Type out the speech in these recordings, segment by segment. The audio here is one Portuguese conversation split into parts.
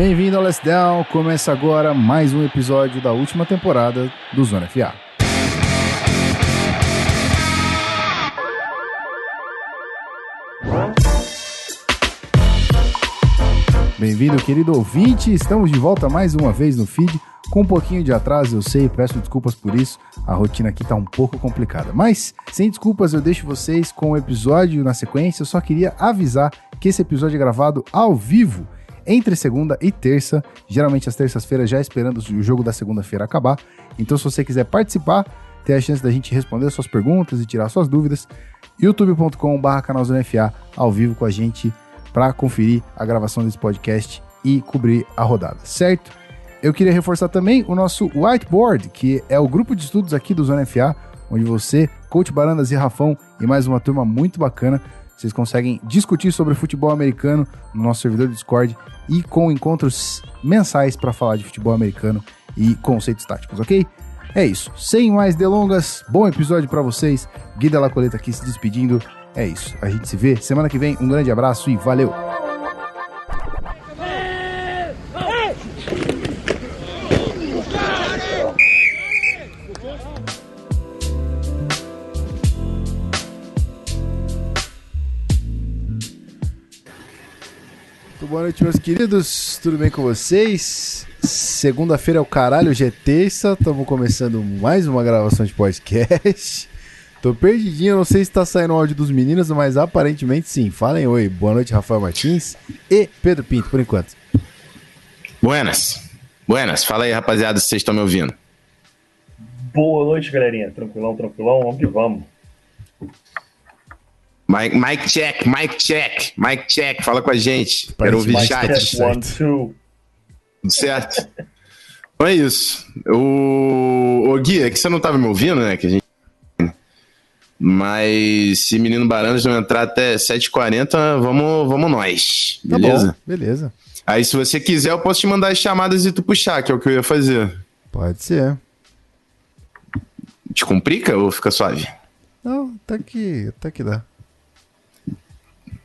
Bem-vindo ao Let's Down. Começa agora mais um episódio da última temporada do Zona FA. Bem-vindo, querido ouvinte. Estamos de volta mais uma vez no feed. Com um pouquinho de atraso, eu sei, peço desculpas por isso. A rotina aqui tá um pouco complicada. Mas, sem desculpas, eu deixo vocês com o episódio na sequência. Eu só queria avisar que esse episódio é gravado ao vivo entre segunda e terça, geralmente às terças-feiras, já esperando o jogo da segunda-feira acabar. Então, se você quiser participar, ter a chance da gente responder suas perguntas e tirar suas dúvidas, youtube.com.br canalzonefa ao vivo com a gente para conferir a gravação desse podcast e cobrir a rodada, certo? Eu queria reforçar também o nosso whiteboard, que é o grupo de estudos aqui do Zona FA, onde você, Coach Barandas e Rafão e mais uma turma muito bacana, vocês conseguem discutir sobre futebol americano no nosso servidor Discord e com encontros mensais para falar de futebol americano e conceitos táticos, ok? É isso. Sem mais delongas, bom episódio para vocês. Guida Lacoleta aqui se despedindo. É isso. A gente se vê semana que vem. Um grande abraço e valeu! Boa noite, meus queridos. Tudo bem com vocês? Segunda-feira é o caralho, hoje é terça. Estamos começando mais uma gravação de podcast. Tô perdidinho, não sei se tá saindo o áudio dos meninos, mas aparentemente sim. Falem oi. Boa noite, Rafael Martins e Pedro Pinto, por enquanto. Buenas. Buenas. Fala aí, rapaziada, se vocês estão me ouvindo. Boa noite, galerinha. Tranquilão, tranquilão. Vamos que vamos. Mike, Mike check, Mike check, Mike check, fala com a gente. Quero ouvir Mike chat. check. One, two. Tudo certo? Então é isso. O, o Gui, é que você não tava me ouvindo, né? Que a gente... Mas se menino Barandas não entrar até 7h40, vamos, vamos nós. Tá Beleza? bom, beleza. Aí se você quiser, eu posso te mandar as chamadas e tu puxar, que é o que eu ia fazer. Pode ser. Te complica ou fica suave? Não, até que, até que dá.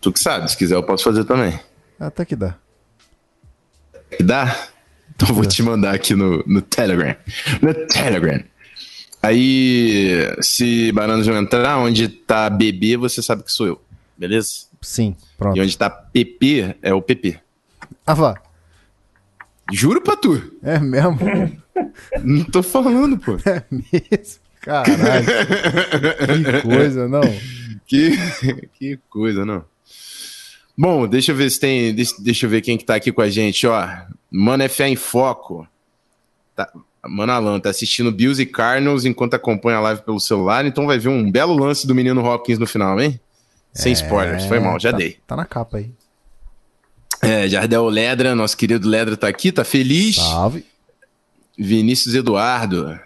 Tu que sabe, se quiser eu posso fazer também. Até que dá. Dá? Então vou te mandar aqui no, no Telegram. No Telegram. Aí, se Bananas não entrar, onde tá BB, você sabe que sou eu. Beleza? Sim, pronto. E onde tá PP, é o PP. Ah, vá. Juro pra tu. É mesmo? Não tô falando, pô. É mesmo? Caralho. que coisa, não. Que, que coisa, não. Bom, deixa eu ver se tem. Deixa, deixa eu ver quem que tá aqui com a gente, ó. Mano é fé em foco. Tá, Mano Alan tá assistindo Bills e Cardinals enquanto acompanha a live pelo celular, então vai ver um belo lance do menino Hopkins no final, hein? Sem spoilers, foi mal, já tá, dei. Tá na capa aí. É, Jardel Ledra, nosso querido Ledra tá aqui, tá feliz. Salve. Vinícius Eduardo.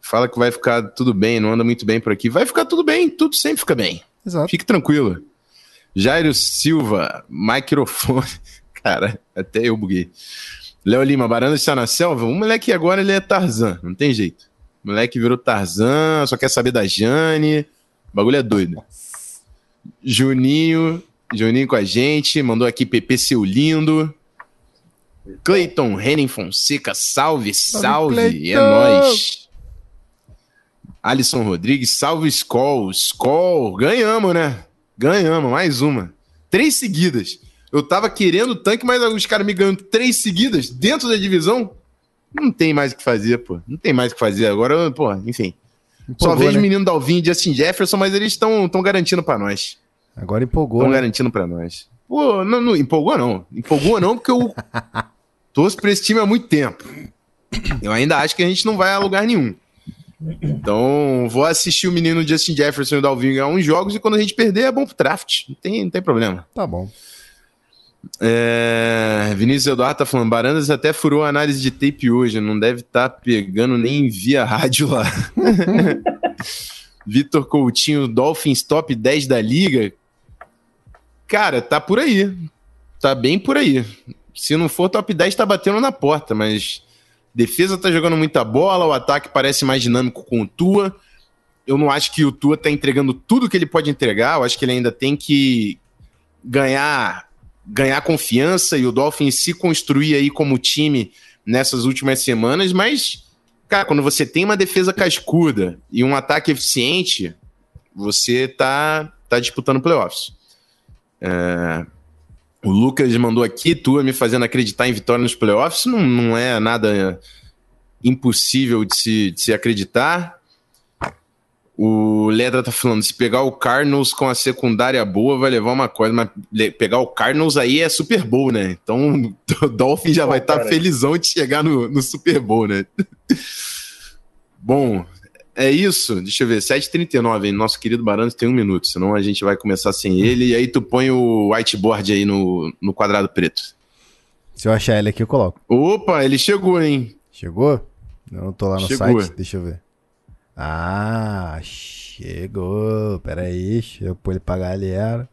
Fala que vai ficar tudo bem, não anda muito bem por aqui. Vai ficar tudo bem, tudo sempre fica bem. Exato. Fique tranquilo. Jairo Silva, microfone. Cara, até eu buguei. Léo Lima, Baranda está na selva. O moleque agora ele é Tarzan, não tem jeito. O moleque virou Tarzan, só quer saber da Jane. O bagulho é doido. Juninho, Juninho com a gente, mandou aqui PP seu lindo. Cleiton Renan Fonseca, salve, salve, é Cleiton! nóis. Alisson Rodrigues, salve Skol, Skol, ganhamos, né? Ganhamos, mais uma. Três seguidas. Eu tava querendo o tanque, mas os caras me ganham três seguidas dentro da divisão. Não tem mais o que fazer, pô. Não tem mais o que fazer. Agora, pô, enfim. Só Empolgou, vejo né? o menino Dalvin e Justin Jefferson, mas eles estão garantindo pra nós. Agora empolgou, Estão né? garantindo pra nós. Pô, não, não empolgou não. Empolgou não, porque eu torço pra esse time há muito tempo. Eu ainda acho que a gente não vai a lugar nenhum. Então, vou assistir o menino Justin Jefferson e o Dalvin ganhar uns jogos e quando a gente perder é bom pro draft. Não tem, não tem problema. Tá bom. É, Vinícius Eduardo tá falando, Barandas até furou a análise de tape hoje, não deve estar pegando nem via rádio lá. Vitor Coutinho, Dolphins top 10 da liga. Cara, tá por aí. Tá bem por aí. Se não for top 10, tá batendo na porta, mas defesa tá jogando muita bola, o ataque parece mais dinâmico com o Tua. Eu não acho que o Tua tá entregando tudo que ele pode entregar, eu acho que ele ainda tem que ganhar ganhar confiança e o Dolphins se construir aí como time nessas últimas semanas, mas, cara, quando você tem uma defesa cascuda e um ataque eficiente, você tá, tá disputando playoffs. É, o Lucas mandou aqui, tu me fazendo acreditar em vitória nos playoffs, não, não é nada impossível de se, de se acreditar. O Ledra tá falando, se pegar o Cardinals com a secundária boa, vai levar uma coisa, mas pegar o Cardinals aí é Super Bowl, né? Então o Dolphin já vai estar tá felizão de chegar no, no Super Bowl, né? Bom, é isso. Deixa eu ver, 7h39, hein? Nosso querido Baranos tem um minuto, senão a gente vai começar sem ele. E aí tu põe o whiteboard aí no, no quadrado preto. Se eu achar ele aqui, eu coloco. Opa, ele chegou, hein? Chegou? Eu não tô lá no chegou. site, deixa eu ver. Ah, chegou. Pera aí, deixa eu pôr ele pra galera.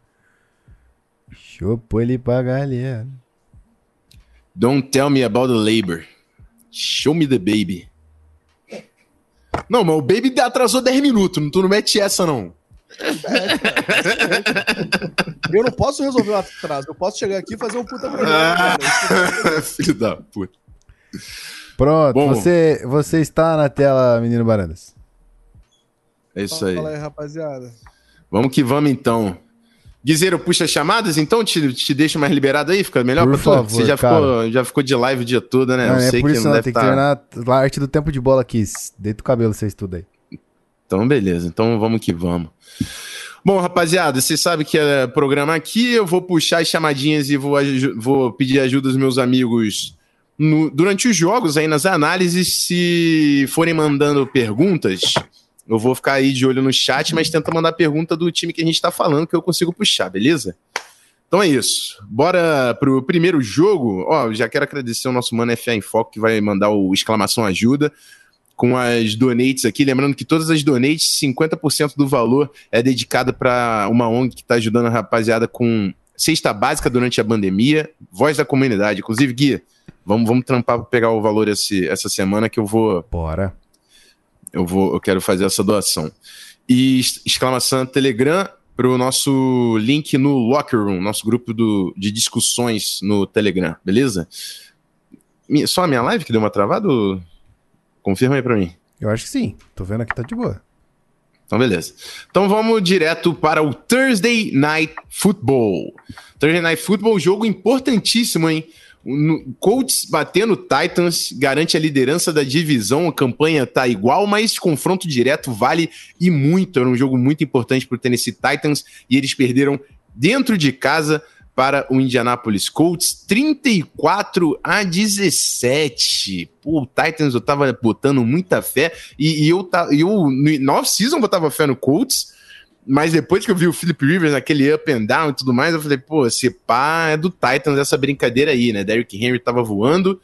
Deixa eu pôr ele pra galera. Don't tell me about the labor. Show me the baby. Não, mas o baby atrasou 10 minutos. Tu não mete essa, não. eu não posso resolver o atraso. Eu posso chegar aqui e fazer um puta programa. Ah, filho da puta. Pronto, Bom, você, você está na tela, menino Barandas. É isso aí. Fala aí, rapaziada. Vamos que vamos então. Guizeiro, puxa chamadas, então te, te deixa mais liberado aí, fica melhor por pra favor, Você já ficou, já ficou de live o dia todo, né? Não, Eu é sei por que isso não, deve tem que tá... treinar a arte do tempo de bola aqui. Deita o cabelo, você estuda aí. Então, beleza. Então vamos que vamos. Bom, rapaziada, você sabe que é programa aqui. Eu vou puxar as chamadinhas e vou, vou pedir ajuda dos meus amigos no, durante os jogos, aí nas análises. Se forem mandando perguntas, eu vou ficar aí de olho no chat, mas tenta mandar pergunta do time que a gente está falando que eu consigo puxar, beleza? Então é isso. Bora pro primeiro jogo. Ó, já quero agradecer ao nosso mano FA em Foco que vai mandar o exclamação ajuda com as donates aqui. Lembrando que todas as donates, 50% do valor é dedicado para uma ONG que está ajudando a rapaziada com cesta básica durante a pandemia, voz da comunidade. Inclusive, Gui, vamos, vamos trampar para pegar o valor esse, essa semana que eu vou. Bora eu vou, eu quero fazer essa doação. E exclamação Telegram para o nosso link no Locker Room, nosso grupo do, de discussões no Telegram, beleza? Só a minha live que deu uma travada? Ou... Confirma aí para mim. Eu acho que sim. Tô vendo aqui, tá de boa. Então, beleza. Então vamos direto para o Thursday Night Football. Thursday Night Football, jogo importantíssimo, hein? O Colts batendo Titans garante a liderança da divisão. A campanha tá igual, mas confronto direto vale e muito. Era um jogo muito importante para o Tennessee Titans e eles perderam dentro de casa para o Indianapolis Colts, 34 a 17. Pô, o Titans eu tava botando muita fé e, e eu, eu no off-season botava fé no Colts mas depois que eu vi o Philip Rivers naquele up and down e tudo mais, eu falei, pô, esse pá é do Titans essa brincadeira aí, né? Derrick Henry tava voando,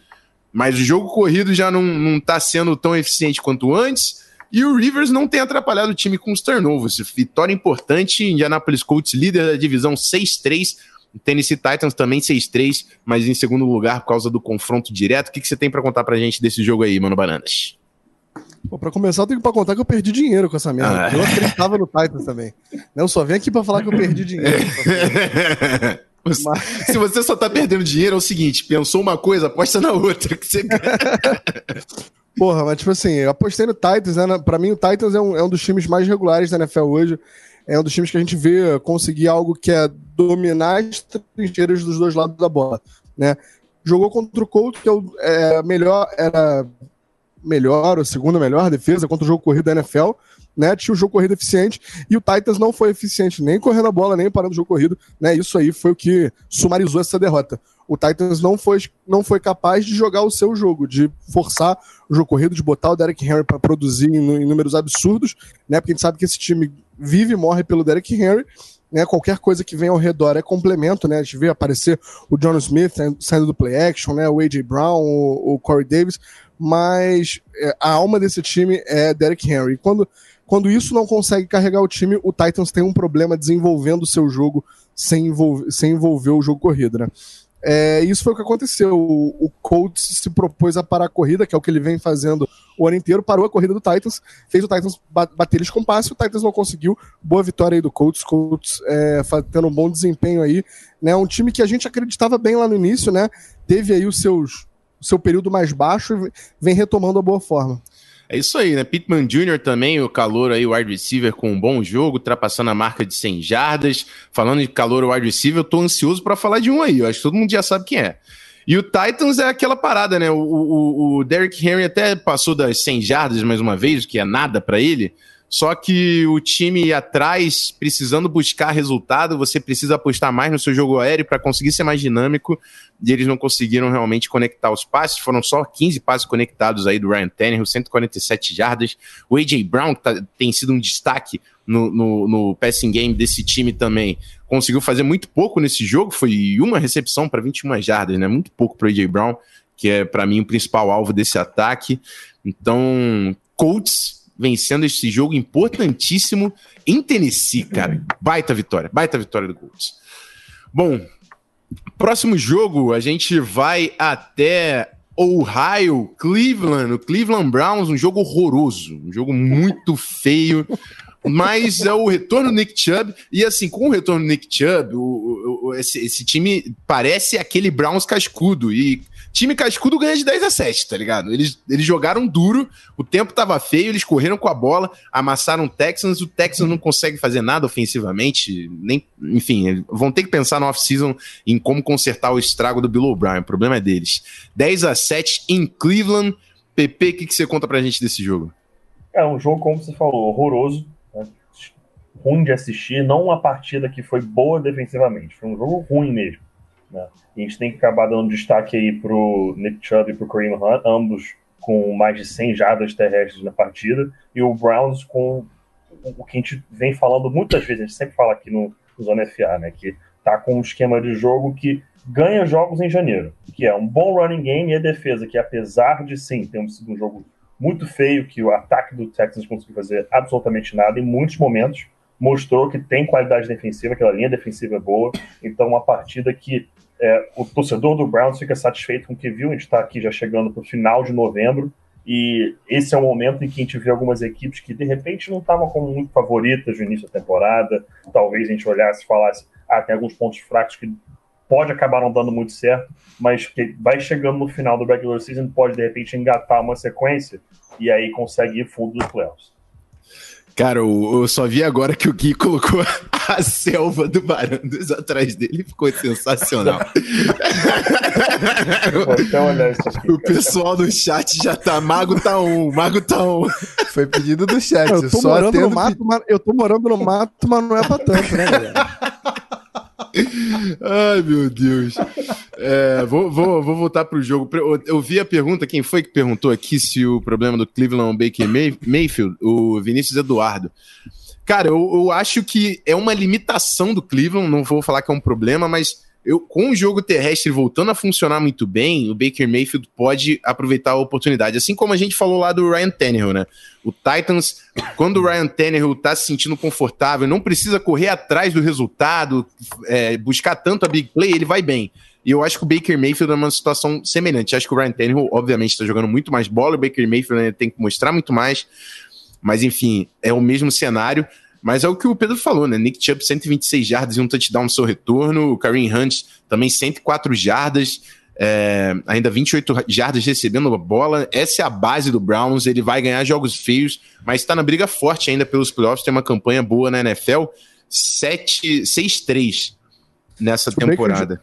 mas o jogo corrido já não, não tá sendo tão eficiente quanto antes. E o Rivers não tem atrapalhado o time com os turnovers. Vitória importante, Indianapolis Colts líder da divisão 6-3, Tennessee Titans também 6-3, mas em segundo lugar por causa do confronto direto. O que, que você tem para contar pra gente desse jogo aí, Mano Bananas? Pô, pra começar, eu tenho que contar que eu perdi dinheiro com essa merda. Ah. Eu acreditava no Titans também. Eu só venho aqui pra falar que eu perdi dinheiro. Mas... Se você só tá perdendo dinheiro, é o seguinte: pensou uma coisa, aposta na outra. Que você... Porra, mas tipo assim, eu apostei no Titans, né? Pra mim, o Titans é um, é um dos times mais regulares da NFL hoje. É um dos times que a gente vê conseguir algo que é dominar as trincheiras dos dois lados da bola, né? Jogou contra o Colts, que é, o, é melhor, era melhor, ou segunda melhor defesa contra o jogo corrido da NFL, né? Tinha um jogo corrido eficiente e o Titans não foi eficiente nem correndo a bola, nem parando o jogo corrido, né? Isso aí foi o que sumarizou essa derrota. O Titans não foi, não foi capaz de jogar o seu jogo, de forçar o jogo corrido, de botar o Derek Henry para produzir em, em, números absurdos, né? Porque a gente sabe que esse time vive e morre pelo Derek Henry. Né, qualquer coisa que vem ao redor é complemento, né? A gente vê aparecer o John Smith saindo do play action, né? O AJ Brown, o, o Corey Davis mas é, a alma desse time é Derek Henry. Quando, quando isso não consegue carregar o time, o Titans tem um problema desenvolvendo o seu jogo sem envolver, sem envolver o jogo corrido, né? É, isso foi o que aconteceu. O, o Colts se propôs a parar a corrida, que é o que ele vem fazendo o ano inteiro, parou a corrida do Titans, fez o Titans bater eles com passe, o Titans não conseguiu. Boa vitória aí do Colts, Colts é, tendo um bom desempenho aí, né? Um time que a gente acreditava bem lá no início, né? Teve aí os seus, seu período mais baixo e vem retomando a boa forma. É isso aí, né? Pittman Jr. também, o calor aí, o wide receiver com um bom jogo, ultrapassando a marca de 100 jardas. Falando de calor, o wide receiver, eu tô ansioso para falar de um aí, eu acho que todo mundo já sabe quem é. E o Titans é aquela parada, né? O, o, o Derrick Henry até passou das 100 jardas mais uma vez, que é nada para ele. Só que o time atrás, precisando buscar resultado, você precisa apostar mais no seu jogo aéreo para conseguir ser mais dinâmico. E eles não conseguiram realmente conectar os passes. Foram só 15 passes conectados aí do Ryan Tannehill, 147 jardas. O A.J. Brown, que tá, tem sido um destaque no, no, no, passing game desse time também, conseguiu fazer muito pouco nesse jogo. Foi uma recepção para 21 jardas, né? Muito pouco para A.J. Brown, que é para mim o principal alvo desse ataque. Então, Colts vencendo esse jogo importantíssimo em Tennessee, cara. Baita vitória, baita vitória do Colts. Bom, próximo jogo a gente vai até Ohio, Cleveland, o Cleveland Browns, um jogo horroroso, um jogo muito feio. Mas é o retorno do Nick Chubb, e assim, com o retorno do Nick Chubb, o, o, esse, esse time parece aquele Browns cascudo, e time cascudo ganha de 10 a 7, tá ligado? Eles, eles jogaram duro, o tempo tava feio, eles correram com a bola, amassaram o Texans, o Texans não consegue fazer nada ofensivamente, nem, enfim, vão ter que pensar no off-season em como consertar o estrago do Bill O'Brien, o problema é deles. 10 a 7 em Cleveland. PP, o que, que você conta pra gente desse jogo? É um jogo, como você falou, horroroso, né? ruim de assistir, não uma partida que foi boa defensivamente, foi um jogo ruim mesmo. Né? a gente tem que acabar dando destaque aí pro Nick Chubb e pro Kareem Hunt, ambos com mais de 100 jardas terrestres na partida, e o Browns com o que a gente vem falando muitas vezes, a gente sempre fala aqui no, Zona FA, né, que tá com um esquema de jogo que ganha jogos em janeiro, que é um bom running game e a defesa, que apesar de sim ter sido um jogo muito feio, que o ataque do Texans conseguiu fazer absolutamente nada em muitos momentos, mostrou que tem qualidade defensiva, aquela linha defensiva é boa, então uma partida que é, o torcedor do Browns fica satisfeito com o que viu. A gente está aqui já chegando para o final de novembro e esse é o momento em que a gente vê algumas equipes que de repente não estavam como muito favoritas no início da temporada. Talvez a gente olhasse e falasse: ah, tem alguns pontos fracos que pode acabar não dando muito certo, mas que vai chegando no final do regular season, pode de repente engatar uma sequência e aí consegue ir fundo dos playoffs. Cara, eu, eu, só vi agora que o Gui colocou a selva do Barandas atrás dele. Ficou sensacional. Então, aqui, o pessoal do chat já tá. Mago tá um, Mago tá um. Foi pedido do chat. Eu tô, morando no, mato, mas, eu tô morando no mato, mas não é pra tanto, né, galera? Ai, meu Deus. É, vou, vou, vou voltar pro jogo. Eu vi a pergunta, quem foi que perguntou aqui se o problema do Cleveland Baker Mayfield? O Vinícius Eduardo. Cara, eu, eu acho que é uma limitação do Cleveland, não vou falar que é um problema, mas eu, com o jogo terrestre voltando a funcionar muito bem, o Baker Mayfield pode aproveitar a oportunidade. Assim como a gente falou lá do Ryan Tannehill, né? O Titans, quando o Ryan Tannehill tá se sentindo confortável, não precisa correr atrás do resultado, é, buscar tanto a big play, ele vai bem. E eu acho que o Baker Mayfield é uma situação semelhante. Acho que o Ryan Tannehill, obviamente, está jogando muito mais bola, o Baker Mayfield né, tem que mostrar muito mais. Mas, enfim, é o mesmo cenário. Mas é o que o Pedro falou, né? Nick Chubb, 126 jardas e um touchdown no seu retorno. O Kareem Hunt também 104 jardas. É, ainda 28 jardas recebendo a bola. Essa é a base do Browns. Ele vai ganhar jogos feios, mas está na briga forte ainda pelos playoffs. Tem uma campanha boa na NFL. 6-3 nessa Se temporada.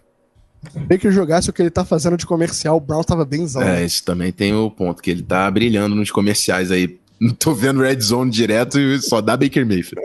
Tem que jogasse o que ele tá fazendo de comercial, o Brown tava bem zão. É, isso também tem o ponto, que ele tá brilhando nos comerciais aí não tô vendo Red Zone direto e só dá Baker Mayfield.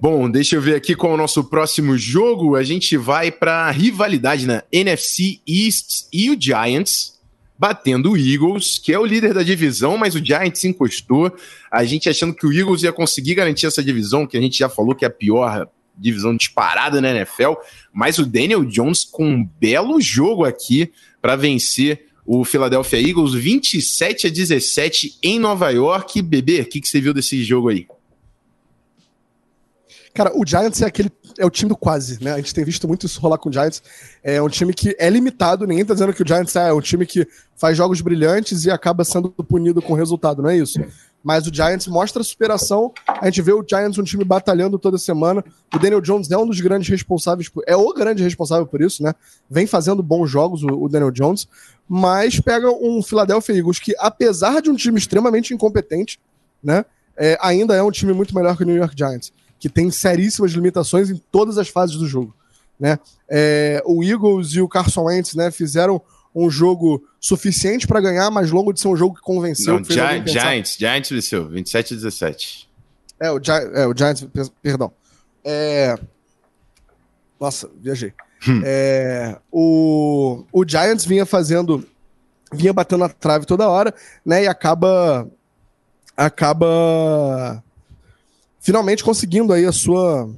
Bom, deixa eu ver aqui qual é o nosso próximo jogo. A gente vai para rivalidade na NFC East e o Giants batendo o Eagles, que é o líder da divisão, mas o Giants encostou. A gente achando que o Eagles ia conseguir garantir essa divisão, que a gente já falou que é a pior divisão disparada na NFL, mas o Daniel Jones com um belo jogo aqui para vencer o Philadelphia Eagles 27 a 17 em Nova York. Bebê, o que, que você viu desse jogo aí? Cara, o Giants é aquele. É o time do quase, né? A gente tem visto muito isso rolar com o Giants. É um time que é limitado, ninguém tá dizendo que o Giants é um time que faz jogos brilhantes e acaba sendo punido com resultado, não é isso? Mas o Giants mostra superação. A gente vê o Giants um time batalhando toda semana. O Daniel Jones é um dos grandes responsáveis, por, é o grande responsável por isso, né? Vem fazendo bons jogos, o Daniel Jones. Mas pega um Philadelphia Eagles que, apesar de um time extremamente incompetente, né? É, ainda é um time muito melhor que o New York Giants que tem seríssimas limitações em todas as fases do jogo. Né? É, o Eagles e o Carson Wentz né, fizeram um jogo suficiente para ganhar, mas longo de ser um jogo que convenceu. Não, que Gi Giants, Giants venceu, 27 a 17. É, o, Gi é, o Giants, perdão. É... Nossa, viajei. Hum. É, o, o Giants vinha fazendo, vinha batendo na trave toda hora, né? E acaba, acaba finalmente conseguindo aí a sua.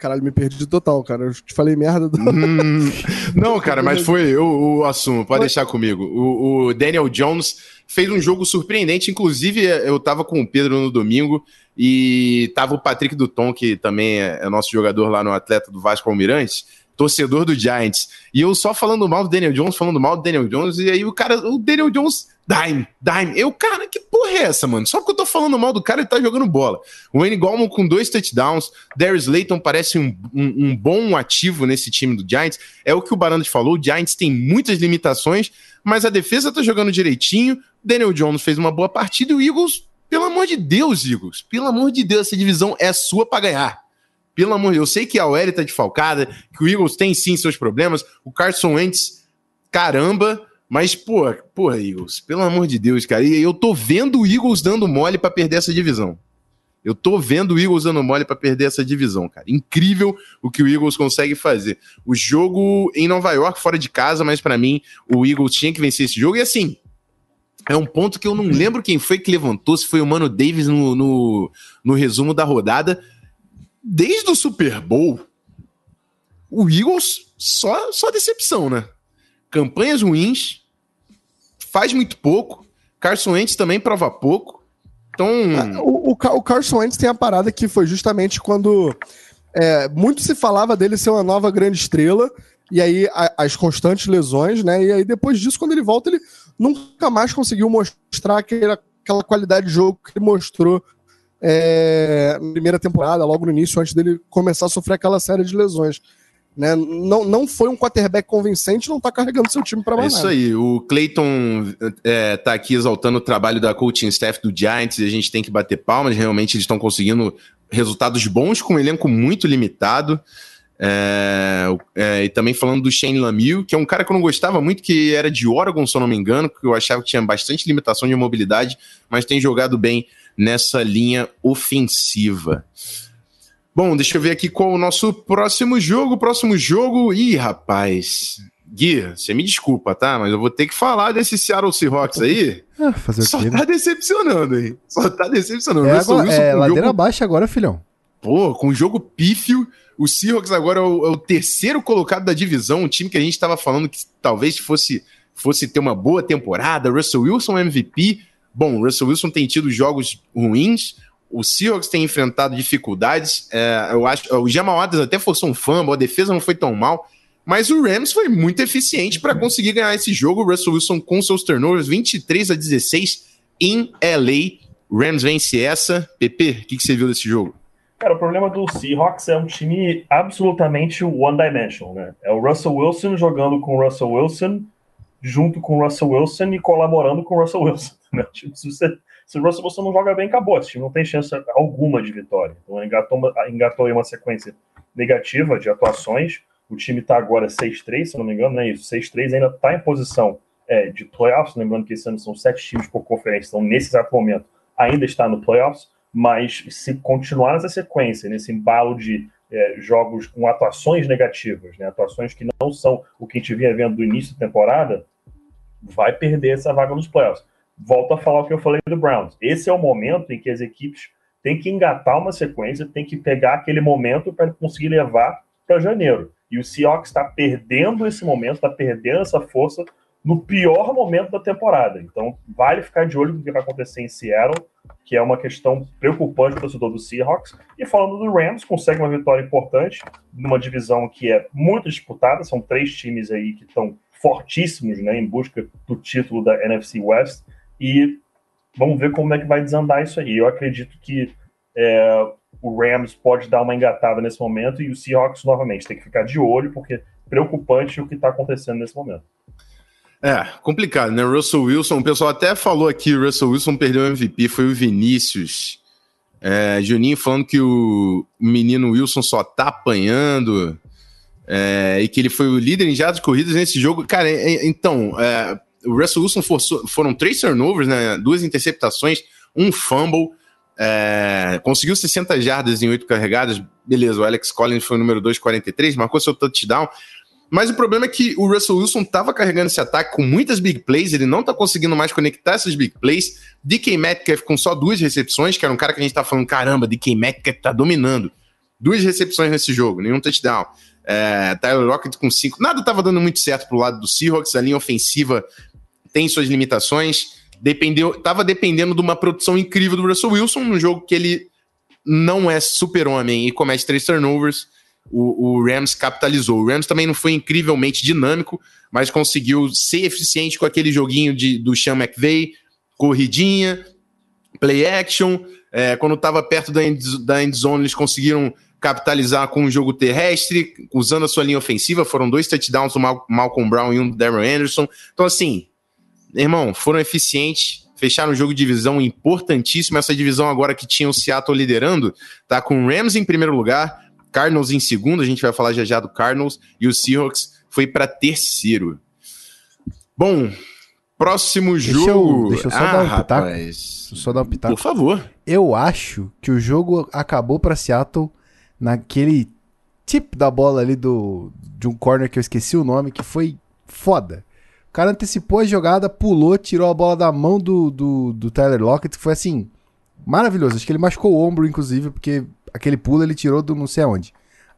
Caralho, me perdi total, cara. Eu te falei merda. Do... Hum, não, cara, mas foi o, o assunto, pode deixar comigo. O, o, Daniel Jones fez um jogo surpreendente. Inclusive, eu tava com o Pedro no domingo e tava o Patrick Duton, que também é, é nosso jogador lá no Atleta do Vasco Almirante, torcedor do Giants. E eu só falando mal do Daniel Jones, falando mal do Daniel Jones, e aí o cara, o Daniel Jones Dime, dime. Eu, cara, que porra é essa, mano? Só porque eu tô falando mal do cara, ele tá jogando bola. O Wayne Gallman com dois touchdowns. Darius Layton parece um, um, um, bom ativo nesse time do Giants. É o que o Barandas falou. O Giants tem muitas limitações, mas a defesa tá jogando direitinho. Daniel Jones fez uma boa partida e o Eagles, pelo amor de Deus, Eagles, pelo amor de Deus, essa divisão é sua para ganhar. Pelo amor de Deus, eu sei que a OL tá desfalcada, que o Eagles tem sim seus problemas. O Carson Wentz, caramba, mas, pô, pô, Eagles, pelo amor de Deus, cara. E eu tô vendo o Eagles dando mole para perder essa divisão. Eu tô vendo o Eagles dando mole para perder essa divisão, cara. Incrível o que o Eagles consegue fazer. O jogo em Nova York, fora de casa, mas para mim, o Eagles tinha que vencer esse jogo. E assim, é um ponto que eu não lembro quem foi que levantou, se foi o Mano Davis no, no, no resumo da rodada. Desde o Super Bowl, o Eagles só, só decepção, né? Campanhas ruins, faz muito pouco. Carson Wentz também prova pouco. Então. Ah, o, o, o Carson Wentz tem a parada que foi justamente quando é, muito se falava dele ser uma nova grande estrela, e aí a, as constantes lesões, né? E aí depois disso, quando ele volta, ele nunca mais conseguiu mostrar aquela, aquela qualidade de jogo que ele mostrou é, na primeira temporada, logo no início, antes dele começar a sofrer aquela série de lesões. Né? Não, não foi um quarterback convincente, não está carregando seu time para mais. É isso aí. O Clayton é, tá aqui exaltando o trabalho da coaching staff do Giants e a gente tem que bater palmas. Realmente eles estão conseguindo resultados bons com um elenco muito limitado. É, é, e também falando do Shane Lamieux, que é um cara que eu não gostava muito, que era de Oregon, se eu não me engano, que eu achava que tinha bastante limitação de mobilidade, mas tem jogado bem nessa linha ofensiva. Bom, deixa eu ver aqui qual o nosso próximo jogo. Próximo jogo. Ih, rapaz. Gui, você me desculpa, tá? Mas eu vou ter que falar desse Seattle Seahawks aí. Ah, fazer Só o quê, tá decepcionando aí. Só tá decepcionando. É, agora, é ladeira jogo... abaixo agora, filhão. Pô, com o jogo pífio. O Seahawks agora é o, é o, terceiro colocado da divisão. Um time que a gente estava falando que talvez fosse, fosse ter uma boa temporada. Russell Wilson MVP. Bom, o Russell Wilson tem tido jogos ruins. O Seahawks tem enfrentado dificuldades. É, eu acho, o Jamal Adams até forçou um fumble, a defesa não foi tão mal. Mas o Rams foi muito eficiente para conseguir ganhar esse jogo. O Russell Wilson com seus turnovers 23 a 16 em LA. Rams vence essa. Pepe, o que, que você viu desse jogo? Cara, o problema do Seahawks é um time absolutamente one-dimensional, né? É o Russell Wilson jogando com o Russell Wilson, junto com o Russell Wilson e colaborando com o Russell Wilson. Né? Tipo, se você se o Russell Wilson não joga bem, acabou. Esse time não tem chance alguma de vitória. Então engatou, engatou aí uma sequência negativa de atuações. O time está agora 6-3, se não me engano, não é isso. 6-3 ainda está em posição é, de playoffs. Lembrando que esse ano são sete times por conferência, então nesse exato momento ainda está no playoffs. Mas se continuar nessa sequência, nesse embalo de é, jogos com atuações negativas, né, atuações que não são o que a gente vinha vendo do início da temporada, vai perder essa vaga nos playoffs volto a falar o que eu falei do Browns. Esse é o momento em que as equipes têm que engatar uma sequência, têm que pegar aquele momento para conseguir levar para janeiro. E o Seahawks está perdendo esse momento, está perdendo essa força no pior momento da temporada. Então, vale ficar de olho no que vai acontecer em Seattle, que é uma questão preocupante para o torcedor do Seahawks. E falando do Rams, consegue uma vitória importante numa divisão que é muito disputada. São três times aí que estão fortíssimos né, em busca do título da NFC West. E vamos ver como é que vai desandar isso aí. Eu acredito que é, o Rams pode dar uma engatada nesse momento e o Seahawks, novamente, tem que ficar de olho, porque preocupante o que está acontecendo nesse momento. É, complicado, né? Russell Wilson, o pessoal até falou aqui, Russell Wilson perdeu o MVP, foi o Vinícius. É, Juninho falando que o menino Wilson só tá apanhando é, e que ele foi o líder em jardas corridas nesse jogo. Cara, é, é, então, é, o Russell Wilson forçou, foram três turnovers, né? Duas interceptações, um fumble. É, conseguiu 60 jardas em oito carregadas. Beleza, o Alex Collins foi o número 243, marcou seu touchdown. Mas o problema é que o Russell Wilson estava carregando esse ataque com muitas big plays, ele não está conseguindo mais conectar essas big plays. DK Metcalf com só duas recepções, que era um cara que a gente está falando, caramba, DK Metcalf está dominando. Duas recepções nesse jogo, nenhum touchdown. É, Tyler Lockett com cinco. Nada estava dando muito certo pro lado do Seahawks, a linha ofensiva tem suas limitações. Dependeu, tava dependendo de uma produção incrível do Russell Wilson, num jogo que ele não é super-homem e comete três turnovers o, o, Rams capitalizou. O Rams também não foi incrivelmente dinâmico, mas conseguiu ser eficiente com aquele joguinho de, do Sean McVay, corridinha, play action. É, quando estava perto da end, da end zone, eles conseguiram capitalizar com o jogo terrestre, usando a sua linha ofensiva. Foram dois touchdowns do Mal Malcolm Brown e um do Darren Anderson. Então, assim, irmão, foram eficientes. Fecharam um jogo de divisão importantíssimo. Essa divisão agora que tinha o Seattle liderando, tá com o Rams em primeiro lugar, Cardinals em segundo, a gente vai falar já já do Cardinals, e o Seahawks foi para terceiro. Bom, próximo deixa jogo. Eu, deixa eu só ah, dar um pitaco. Deixa eu só dar um pitaco. Por favor. Eu acho que o jogo acabou para Seattle naquele tipo da bola ali do de um corner que eu esqueci o nome, que foi foda. O cara antecipou a jogada, pulou, tirou a bola da mão do, do, do Tyler Lockett, que foi assim, maravilhoso. Acho que ele machucou o ombro, inclusive, porque aquele pulo ele tirou do não sei aonde.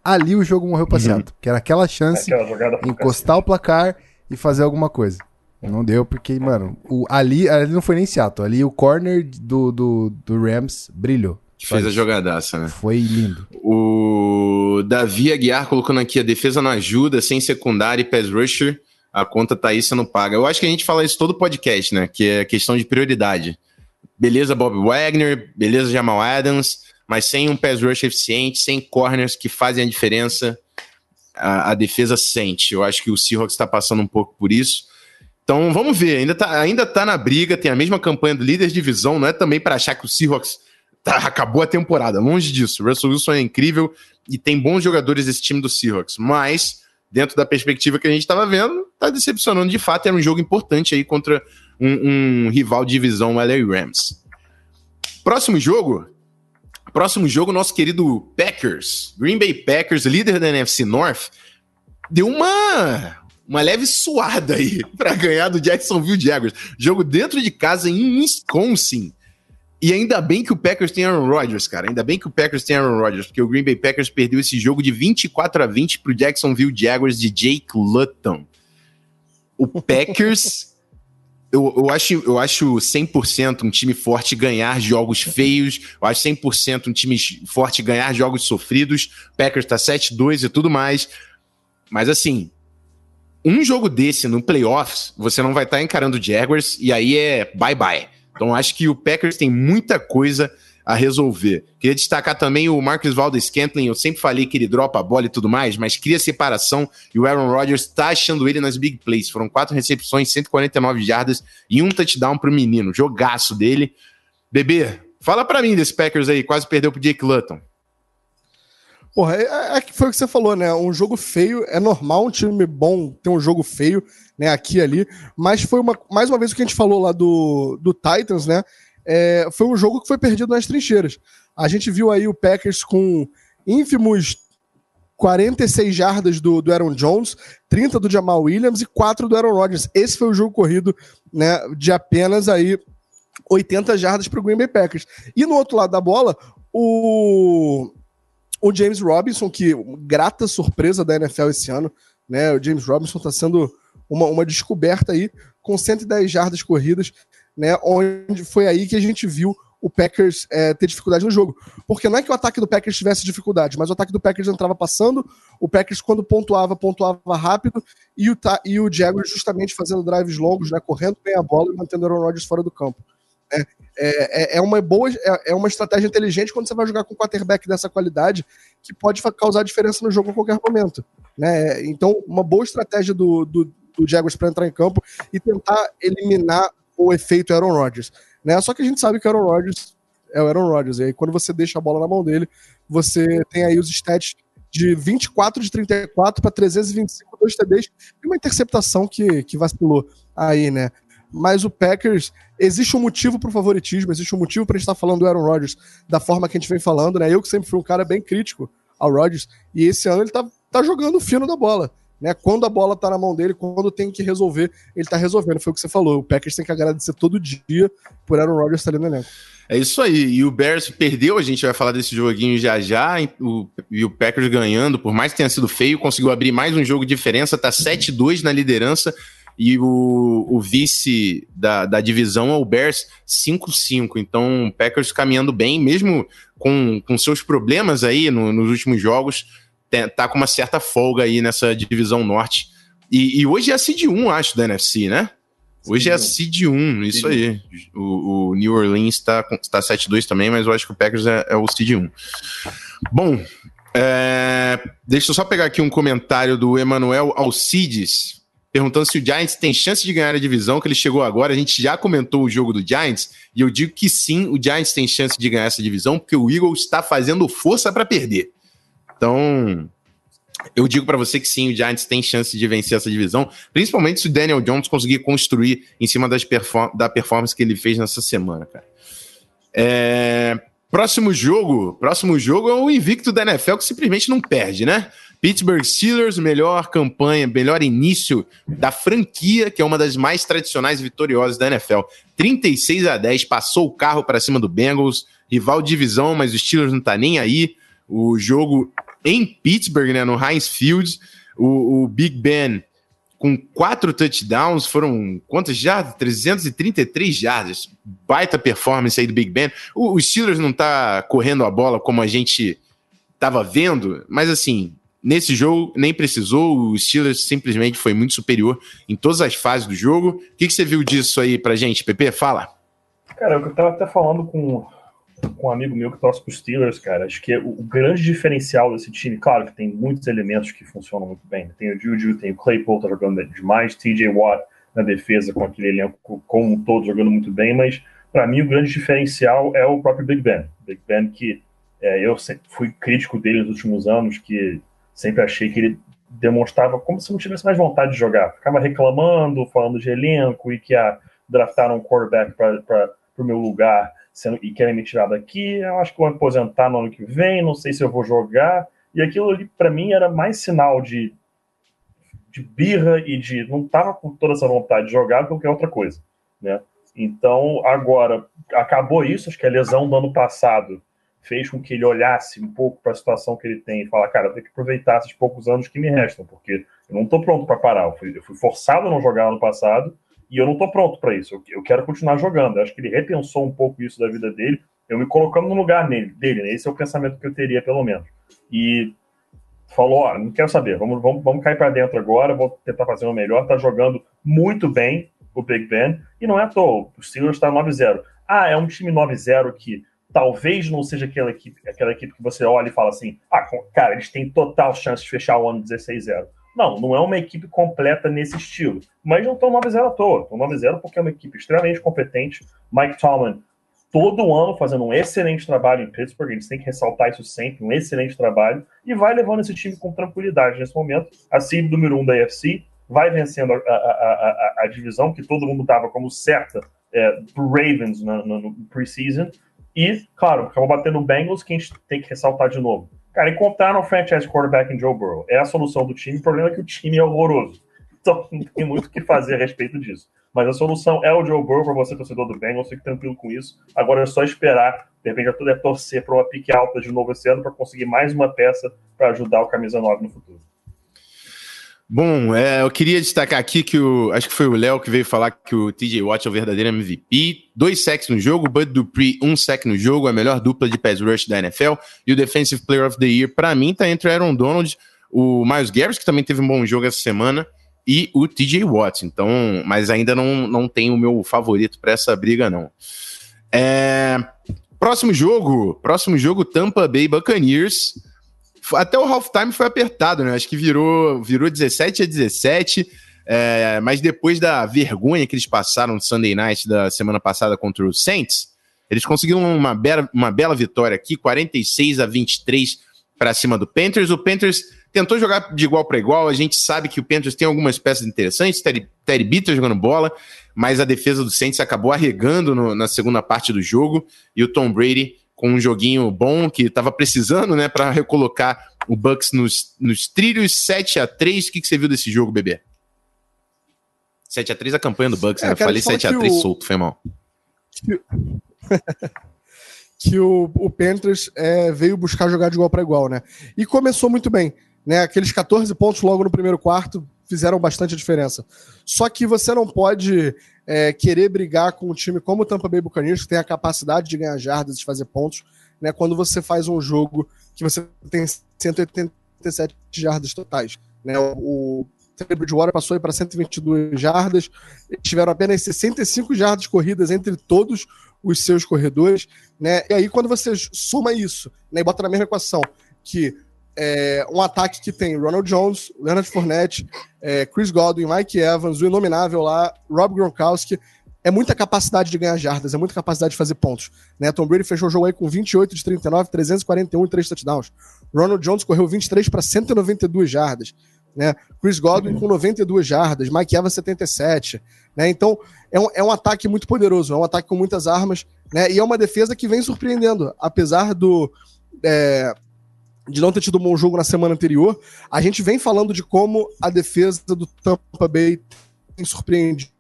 Ali o jogo morreu pra uhum. Que era aquela chance aquela encostar o placar e fazer alguma coisa. Não deu porque, mano, o, ali, ali não foi nem Seattle, ali o corner do, do, do Rams brilhou. Fez a jogadaça, né? Foi lindo. O Davi Aguiar colocando aqui a defesa não ajuda, sem secundária e pass rusher, a conta tá aí, você não paga. Eu acho que a gente fala isso todo podcast, né? Que é questão de prioridade. Beleza, Bob Wagner, beleza, Jamal Adams, mas sem um pass rush eficiente, sem corners que fazem a diferença, a, a defesa sente. Eu acho que o Seahawks está passando um pouco por isso. Então vamos ver, ainda está ainda tá na briga, tem a mesma campanha do líder de divisão, não é também para achar que o Seahawks tá, acabou a temporada, longe disso. O Russell Wilson é incrível e tem bons jogadores esse time do Seahawks, mas dentro da perspectiva que a gente estava vendo, tá decepcionando de fato. Era um jogo importante aí contra um, um rival de divisão, o LA Rams. Próximo jogo, Próximo jogo, nosso querido Packers, Green Bay Packers, líder da NFC North, deu uma uma leve suada aí para ganhar do Jacksonville Jaguars. Jogo dentro de casa em Wisconsin. E ainda bem que o Packers tem Aaron Rodgers, cara. Ainda bem que o Packers tem Aaron Rodgers, porque o Green Bay Packers perdeu esse jogo de 24 a 20 pro Jacksonville Jaguars de Jake Luton. O Packers eu, eu, acho, eu acho 100% um time forte ganhar jogos feios. Eu acho 100% um time forte ganhar jogos sofridos. Packers tá 7-2 e tudo mais. Mas assim, um jogo desse no playoffs, você não vai estar tá encarando o Jaguars e aí é bye-bye. Então acho que o Packers tem muita coisa a resolver. Queria destacar também o Marcus Valdes Scantling, eu sempre falei que ele dropa a bola e tudo mais, mas cria separação e o Aaron Rodgers está achando ele nas big plays. Foram quatro recepções, 149 jardas e um touchdown pro menino, jogaço dele. Bebê, fala para mim desse Packers aí, quase perdeu pro Jake Luton. Porra, é, é, foi o que você falou, né? Um jogo feio, é normal um time bom ter um jogo feio, né? Aqui e ali, mas foi uma, mais uma vez o que a gente falou lá do, do Titans, né? é, foi um jogo que foi perdido nas trincheiras. A gente viu aí o Packers com ínfimos 46 jardas do, do Aaron Jones, 30 do Jamal Williams e 4 do Aaron Rodgers. Esse foi o jogo corrido né, de apenas aí 80 jardas para o Green Bay Packers. E no outro lado da bola, o, o James Robinson, que grata surpresa da NFL esse ano, né? O James Robinson está sendo uma, uma descoberta aí com 110 jardas corridas, né? Onde foi aí que a gente viu o Packers é, ter dificuldade no jogo. Porque não é que o ataque do Packers tivesse dificuldade, mas o ataque do Packers entrava passando, o Packers, quando pontuava, pontuava rápido, e o, e o Jaguars justamente fazendo drives longos, né, correndo bem a bola e mantendo o Aaron Rodgers fora do campo. É, é, é, uma boa, é, é, uma estratégia inteligente quando você vai jogar com um quarterback dessa qualidade que pode causar diferença no jogo a qualquer momento. Né? Então, uma boa estratégia do, do, do Jaguars para entrar em campo e tentar eliminar o efeito Aaron Rodgers. Né? Só que a gente sabe que o Aaron Rodgers é o Aaron Rodgers. E aí, quando você deixa a bola na mão dele, você tem aí os stats de 24 de 34 para 325, dois TDs e uma interceptação que, que vacilou aí, né? Mas o Packers, existe um motivo para o favoritismo, existe um motivo para a gente estar tá falando do Aaron Rodgers da forma que a gente vem falando, né? Eu que sempre fui um cara bem crítico ao Rodgers, e esse ano ele tá, tá jogando o fino da bola. Né, quando a bola tá na mão dele, quando tem que resolver, ele tá resolvendo. Foi o que você falou. O Packers tem que agradecer todo dia por Aaron Rodgers estar ali no elenco. É isso aí. E o Bears perdeu, a gente vai falar desse joguinho já já. O, e o Packers ganhando, por mais que tenha sido feio, conseguiu abrir mais um jogo de diferença, tá 7-2 na liderança e o, o vice da, da divisão é o Bears 5-5. Então, o Packers caminhando bem, mesmo com, com seus problemas aí no, nos últimos jogos, tá com uma certa folga aí nessa divisão norte. E, e hoje é a Seed 1, acho, da NFC, né? Hoje é a Seed 1, isso aí. O, o, New Orleans está tá 7-2 também, mas eu acho que o Packers é, é o Seed 1. Bom, é, deixa eu só pegar aqui um comentário do Emanuel Alcides perguntando se o Giants tem chance de ganhar a divisão, que ele chegou agora. A gente já comentou o jogo do Giants, e eu digo que sim, o Giants tem chance de ganhar essa divisão, porque o Eagles está fazendo força para perder. Então, eu digo para você que sim, o Giants tem chance de vencer essa divisão, principalmente se o Daniel Jones conseguir construir em cima das perform da performance que ele fez nessa semana, cara. É... Próximo jogo, próximo jogo é o invicto da NFL que simplesmente não perde, né? Pittsburgh Steelers, melhor campanha, melhor início da franquia, que é uma das mais tradicionais vitoriosas da NFL. 36 a 10, passou o carro para cima do Bengals, rival divisão, mas o Steelers não tá nem aí. O jogo em Pittsburgh, né, no Heinz Field, o, o Big Ben com quatro touchdowns, foram quantas jardas? 333 jardas. Baita performance aí do Big Ben. O, o Steelers não tá correndo a bola como a gente tava vendo, mas assim, Nesse jogo, nem precisou, o Steelers simplesmente foi muito superior em todas as fases do jogo. O que, que você viu disso aí pra gente, Pepe? Fala. Cara, eu tava até falando com, com um amigo meu que torce pro Steelers, cara. Acho que é o, o, grande diferencial desse time, claro que tem muitos elementos que funcionam muito bem. Tem o Juju, tem o Claypool, tá jogando demais, TJ Watt na defesa com aquele elenco como um todo jogando muito bem, mas para mim o grande diferencial é o próprio Big Ben. Big Ben que é, eu fui crítico dele nos últimos anos, que Sempre achei que ele demonstrava como se não tivesse mais vontade de jogar. Ficava reclamando, falando de elenco e que ah, draftaram um quarterback para o meu lugar sendo, e querem me tirar daqui. Eu acho que vou aposentar no ano que vem, não sei se eu vou jogar. E aquilo ali, para mim, era mais sinal de, de birra e de não estava com toda essa vontade de jogar do que outra coisa. Né? Então, agora, acabou isso. Acho que a lesão do ano passado fez com que ele olhasse um pouco para a situação que ele tem e falar, cara, eu tenho que aproveitar esses poucos anos que me restam, porque eu não estou pronto para parar. Eu fui, eu fui, forçado a não jogar ano passado e eu não estou pronto para isso. Eu, eu, quero continuar jogando. Eu acho que ele repensou um pouco isso da vida dele, eu me colocando no lugar nele, dele. Né? Esse é o pensamento que eu teria, pelo menos. E falou, ó, não quero saber, vamos, vamos, vamos cair para dentro agora, vou tentar fazer o melhor. Tá jogando muito bem o Big Ben, e não é à toa. O Steelers está 9-0. Ah, é um time 9-0 que talvez não seja aquela equipe, aquela equipe que você olha e fala assim: ah, cara, eles têm total chance de fechar o ano 16-0. Não, não é uma equipe completa nesse estilo. Mas não estão 9-0 à toa. Estão 9-0 porque é uma equipe extremamente competente. Mike Tomlin, todo ano, fazendo um excelente trabalho em Pittsburgh. Eles têm que ressaltar isso sempre, um excelente trabalho. E vai levando esse time com tranquilidade nesse momento. A seed número 1 um da AFC vai vencendo a, a, a, a divisão que todo mundo dava como certa é, para Ravens no, no, no preseason. E, claro, acabou batendo o Bengals, que a gente tem que ressaltar de novo. Cara, encontraram o franchise quarterback em Joe Burrow. É a solução do time. O problema é que o time é horroroso. Então, não tem muito o que fazer a respeito disso. Mas a solução é o Joe Burrow para você, torcedor do Bengals. Fique tranquilo com isso. Agora é só esperar. De repente, tudo é torcer para uma pique alta de novo esse ano para conseguir mais uma peça para ajudar o camisa 9 no futuro. Bom, é, eu queria destacar aqui que o. Acho que foi o Léo que veio falar que o TJ Watt é o verdadeiro MVP. Dois sacks no jogo, Bud Dupree, um sack no jogo, a melhor dupla de pass rush da NFL. E o Defensive Player of the Year, para mim, tá entre o Aaron Donald, o Miles Garrett, que também teve um bom jogo essa semana, e o TJ Watt. Então, mas ainda não, não tem o meu favorito para essa briga, não. É, próximo jogo, próximo jogo, Tampa Bay Buccaneers até o halftime foi apertado, né? Acho que virou, virou 17 a 17. É, mas depois da vergonha que eles passaram no Sunday Night da semana passada contra o Saints, eles conseguiram uma bela, uma bela vitória aqui, 46 a 23 para cima do Panthers. O Panthers tentou jogar de igual para igual. A gente sabe que o Panthers tem algumas peças interessantes, Terry, Terry Bitter jogando bola, mas a defesa do Saints acabou arregando no, na segunda parte do jogo e o Tom Brady com um joguinho bom que estava precisando, né, para recolocar o Bucks nos, nos trilhos 7 a 3 O que, que você viu desse jogo, bebê? 7 a 3 a campanha do Bucks, é, né? Eu falei 7 a 3 o... solto, foi mal. Que, que o, o Panthers é, veio buscar jogar de igual para igual, né? E começou muito bem, né? Aqueles 14 pontos logo no primeiro quarto fizeram bastante diferença. Só que você não pode é, querer brigar com um time como o Tampa Bay Buccaneers, que tem a capacidade de ganhar jardas, de fazer pontos, né, quando você faz um jogo que você tem 187 jardas totais. Né, o Teddy Bridgewater passou para 122 jardas, tiveram apenas 65 jardas corridas entre todos os seus corredores, né? E aí quando você soma isso, né, e bota na mesma equação que é, um ataque que tem Ronald Jones, Leonard Fournette, é, Chris Godwin, Mike Evans, o inominável lá, Rob Gronkowski. É muita capacidade de ganhar jardas, é muita capacidade de fazer pontos. Né? Tom Brady fechou o jogo aí com 28 de 39, 341 e 3 touchdowns. Ronald Jones correu 23 para 192 jardas. Né? Chris Godwin com 92 jardas, Mike Evans 77. Né? Então é um, é um ataque muito poderoso, é um ataque com muitas armas, né? E é uma defesa que vem surpreendendo, apesar do. É, de não ter tido um bom jogo na semana anterior, a gente vem falando de como a defesa do Tampa Bay tem surpreendido.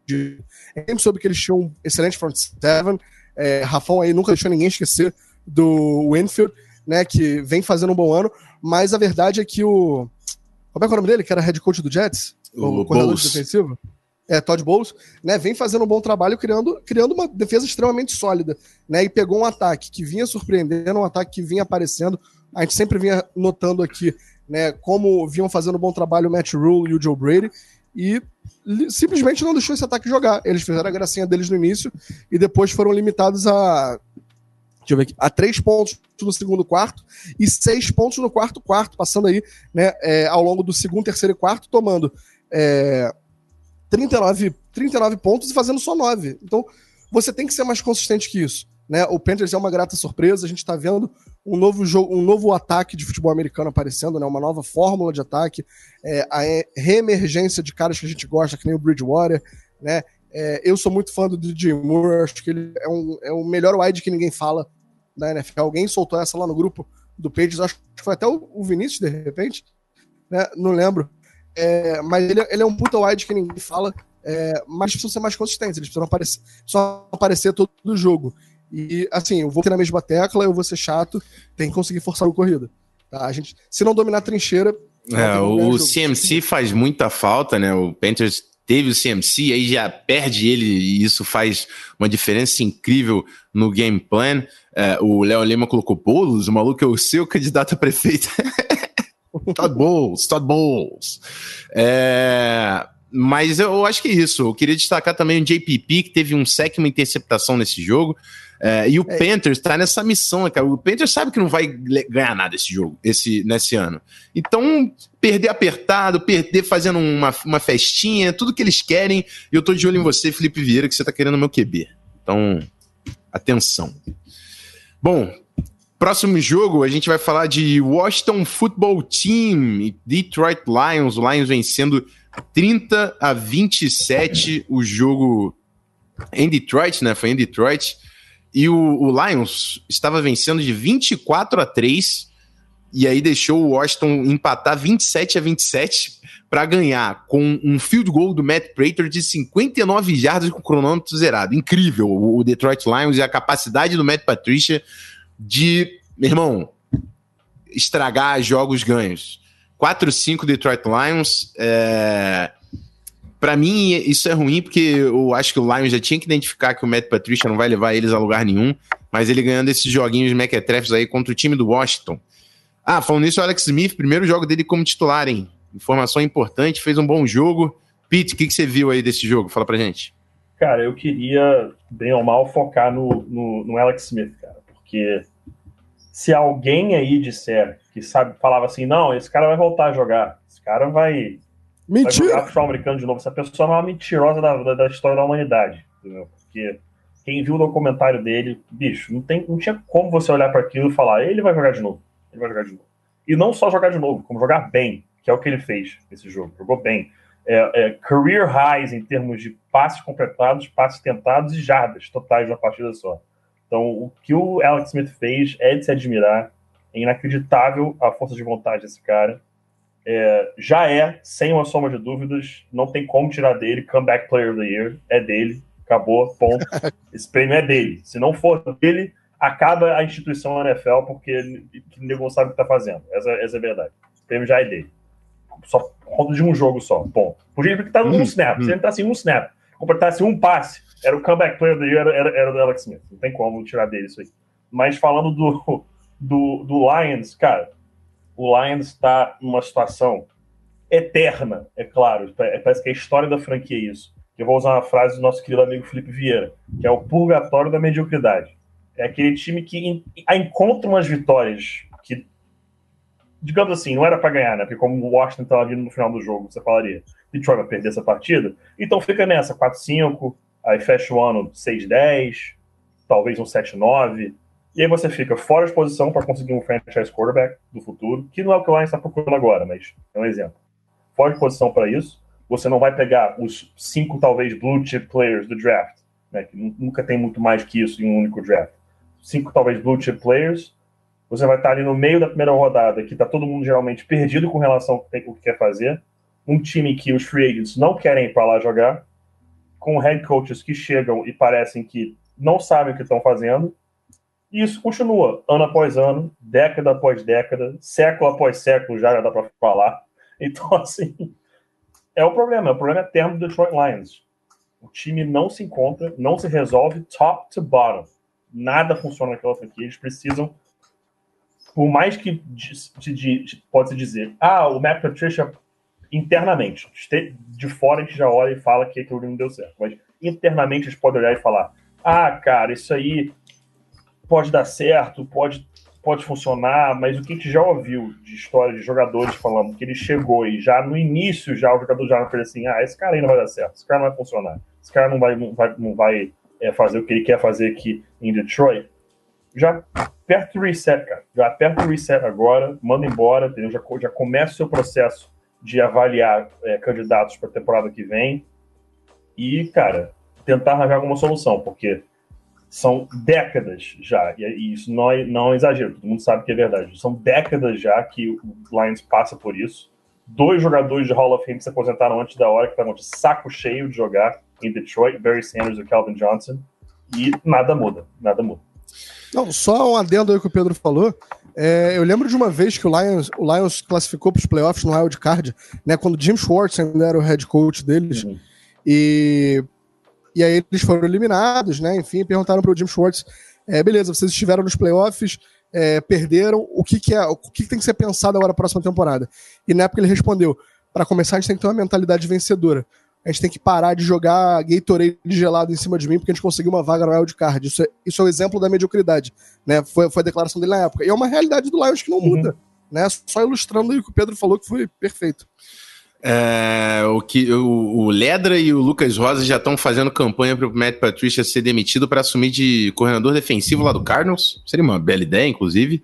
A gente soube que eles tinham um excelente front seven. É, Rafão aí nunca deixou ninguém esquecer do Winfield, né, que vem fazendo um bom ano, mas a verdade é que o. Como é, é o nome dele? Que era head coach do Jets? O, o coordenador defensivo? É, Todd Bowles, né, vem fazendo um bom trabalho criando, criando uma defesa extremamente sólida, né, e pegou um ataque que vinha surpreendendo, um ataque que vinha aparecendo, a gente sempre vinha notando aqui, né, como vinham fazendo um bom trabalho o Matt Rule e o Joe Brady, e simplesmente não deixou esse ataque jogar. Eles fizeram a gracinha deles no início e depois foram limitados a. Deixa eu ver aqui, a três pontos no segundo quarto e seis pontos no quarto quarto, passando aí né, é, ao longo do segundo, terceiro e quarto, tomando é, 39, 39 pontos e fazendo só nove. Então, você tem que ser mais consistente que isso. Né? O Panthers é uma grata surpresa, a gente está vendo um novo jogo, um novo ataque de futebol americano aparecendo, né? Uma nova fórmula de ataque, é, a reemergência de caras que a gente gosta, que nem o Bridgewater, né? É, eu sou muito fã do DJ Moore, acho que ele é, um, é o melhor wide que ninguém fala da NFL. Alguém soltou essa lá no grupo do Pages, acho que foi até o, Vinícius, de repente, né? Não lembro. É, mas ele, ele, é um puta wide que ninguém fala, é, mas precisam ser mais consistentes, eles precisam aparecer, só aparecer todo o jogo. E, assim, eu vou ter na mesma tecla, eu vou ser chato, tem que conseguir forçar o corrida. Tá? A gente, se não dominar a trincheira. É, o CMC faz muita falta, né? O Panthers teve o CMC, aí já perde ele, e isso faz uma diferença incrível no game plan. É, o Léo Lima colocou bolos, o maluco é o seu candidato a prefeito. Todd Bowles, Todd Bowles. É, mas eu acho que é isso. Eu queria destacar também o JPP, que teve um sec uma interceptação nesse jogo. É, e o é. Panthers tá nessa missão, cara. O Panthers sabe que não vai ganhar nada esse jogo, esse, nesse ano. Então, perder apertado, perder fazendo uma, uma festinha, tudo que eles querem. E eu tô de olho em você, Felipe Vieira, que você tá querendo meu QB. Então, atenção. Bom, próximo jogo a gente vai falar de Washington Football Team, Detroit Lions. O Lions vencendo 30 a 27 o jogo em Detroit, né? Foi em Detroit. E o, o, Lions estava vencendo de 24 a 3 e aí deixou o Washington empatar 27 a 27 para ganhar com um field goal do Matt Prater de 59 jardas com o cronômetro zerado. Incrível o Detroit Lions e a capacidade do Matt Patricia de, meu irmão, estragar jogos ganhos. 4-5 Detroit Lions. É... Para mim, isso é ruim, porque eu acho que o Lions já tinha que identificar que o Matt Patricia não vai levar eles a lugar nenhum, mas ele ganhando esses joguinhos mequetrefes aí contra o time do Washington. Ah, falando nisso, o Alex Smith, primeiro jogo dele como titular, hein? Informação importante, fez um bom jogo. Pete, o que, que você viu aí desse jogo? Fala pra gente. Cara, eu queria, bem ou mal, focar no, no, no Alex Smith, cara, porque se alguém aí disser que sabe, falava assim, não, esse cara vai voltar a jogar, esse cara vai, Mentira! vai jogar futebol americano de novo, essa pessoa é uma mentirosa da, da, da história da humanidade, entendeu? Porque quem viu o documentário dele, bicho, não, tem, não tinha como você olhar para aquilo e falar, ele vai jogar de novo, ele vai jogar de novo. E não só jogar de novo, como jogar bem, que é o que ele fez nesse jogo, jogou bem é, é, career highs em termos de passes completados, passes tentados e jardas totais de uma partida só. Então, o que o Alex Smith fez é de se admirar. É inacreditável a força de vontade desse cara. É, já é, sem uma soma de dúvidas, não tem como tirar dele. Comeback Player of the Year é dele. Acabou, ponto. Esse prêmio é dele. Se não for dele, acaba a instituição NFL, porque ninguém não sabe o que está fazendo. Essa, essa é a verdade. O prêmio já é dele só conta de um jogo só. Bom, podia estar num hum, snap. Hum. Se ele entrasse em um snap, completasse um passe, era o comeback player dele, era, era, era o Alex Smith. Não tem como tirar dele isso aí. Mas falando do, do, do Lions, cara, o Lions está numa situação eterna, é claro. Parece que é a história da franquia isso. Eu vou usar uma frase do nosso querido amigo Felipe Vieira, que é o purgatório da mediocridade. É aquele time que encontra umas vitórias que digamos assim, não era para ganhar, né? Porque como o Washington estava vindo no final do jogo, você falaria, Detroit vai perder essa partida. Então fica nessa, 4-5, aí fecha o ano 6-10, talvez um 7-9. E aí você fica fora de posição para conseguir um franchise quarterback do futuro, que não é o que o Lions está procurando agora, mas é um exemplo. Fora de posição para isso, você não vai pegar os cinco, talvez, blue chip players do draft, né? Que nunca tem muito mais que isso em um único draft. Cinco, talvez, blue chip players, você vai estar ali no meio da primeira rodada, que está todo mundo geralmente perdido com relação ao que quer fazer. Um time que os free agents não querem ir para lá jogar, com head coaches que chegam e parecem que não sabem o que estão fazendo. E isso continua ano após ano, década após década, século após século, já, dá para falar. Então, assim, é o problema. O problema é termo do Detroit Lions. O time não se encontra, não se resolve top to bottom. Nada funciona naquela franquia. Eles precisam por mais que de, de, de, pode-se dizer, ah, o Matt Patricia internamente, de fora a gente já olha e fala que aquilo não deu certo, mas internamente a gente pode olhar e falar, ah, cara, isso aí pode dar certo, pode, pode funcionar, mas o que a gente já ouviu de história de jogadores falando que ele chegou e já no início já o jogador já fez assim, ah, esse cara aí não vai dar certo, esse cara não vai funcionar, esse cara não vai, não vai, não vai é, fazer o que ele quer fazer aqui em Detroit, já aperta o reset, cara. Já aperta o reset agora, manda embora, entendeu? Já, já começa o seu processo de avaliar é, candidatos para a temporada que vem e, cara, tentar arranjar alguma solução, porque são décadas já, e isso não é, não é exagero, todo mundo sabe que é verdade. São décadas já que o Lions passa por isso. Dois jogadores de Hall of Fame se aposentaram antes da hora, que estavam de saco cheio de jogar em Detroit, Barry Sanders e Calvin Johnson, e nada muda, nada muda. Não, só um adendo aí que o Pedro falou. É, eu lembro de uma vez que o Lions, o Lions classificou para os playoffs no wild card, né? Quando o Jim Schwartz ainda era o head coach deles. Uhum. E, e aí eles foram eliminados, né? Enfim, perguntaram para o Jim Schwartz: é, beleza, vocês estiveram nos playoffs, é, perderam, o que, que é, o que, que tem que ser pensado agora na próxima temporada? E na época ele respondeu: para começar, a gente tem que ter uma mentalidade vencedora a gente tem que parar de jogar Gatorade gelado em cima de mim porque a gente conseguiu uma vaga no wildcard. Isso é, isso é o exemplo da mediocridade, né? Foi, foi a declaração dele na época. E é uma realidade do Lions que não uhum. muda, né? Só ilustrando o que o Pedro falou que foi perfeito. É, o que o, o, Ledra e o Lucas Rosa já estão fazendo campanha para o Matt Patricia ser demitido para assumir de coordenador defensivo lá do Cardinals. Seria uma bela ideia, inclusive.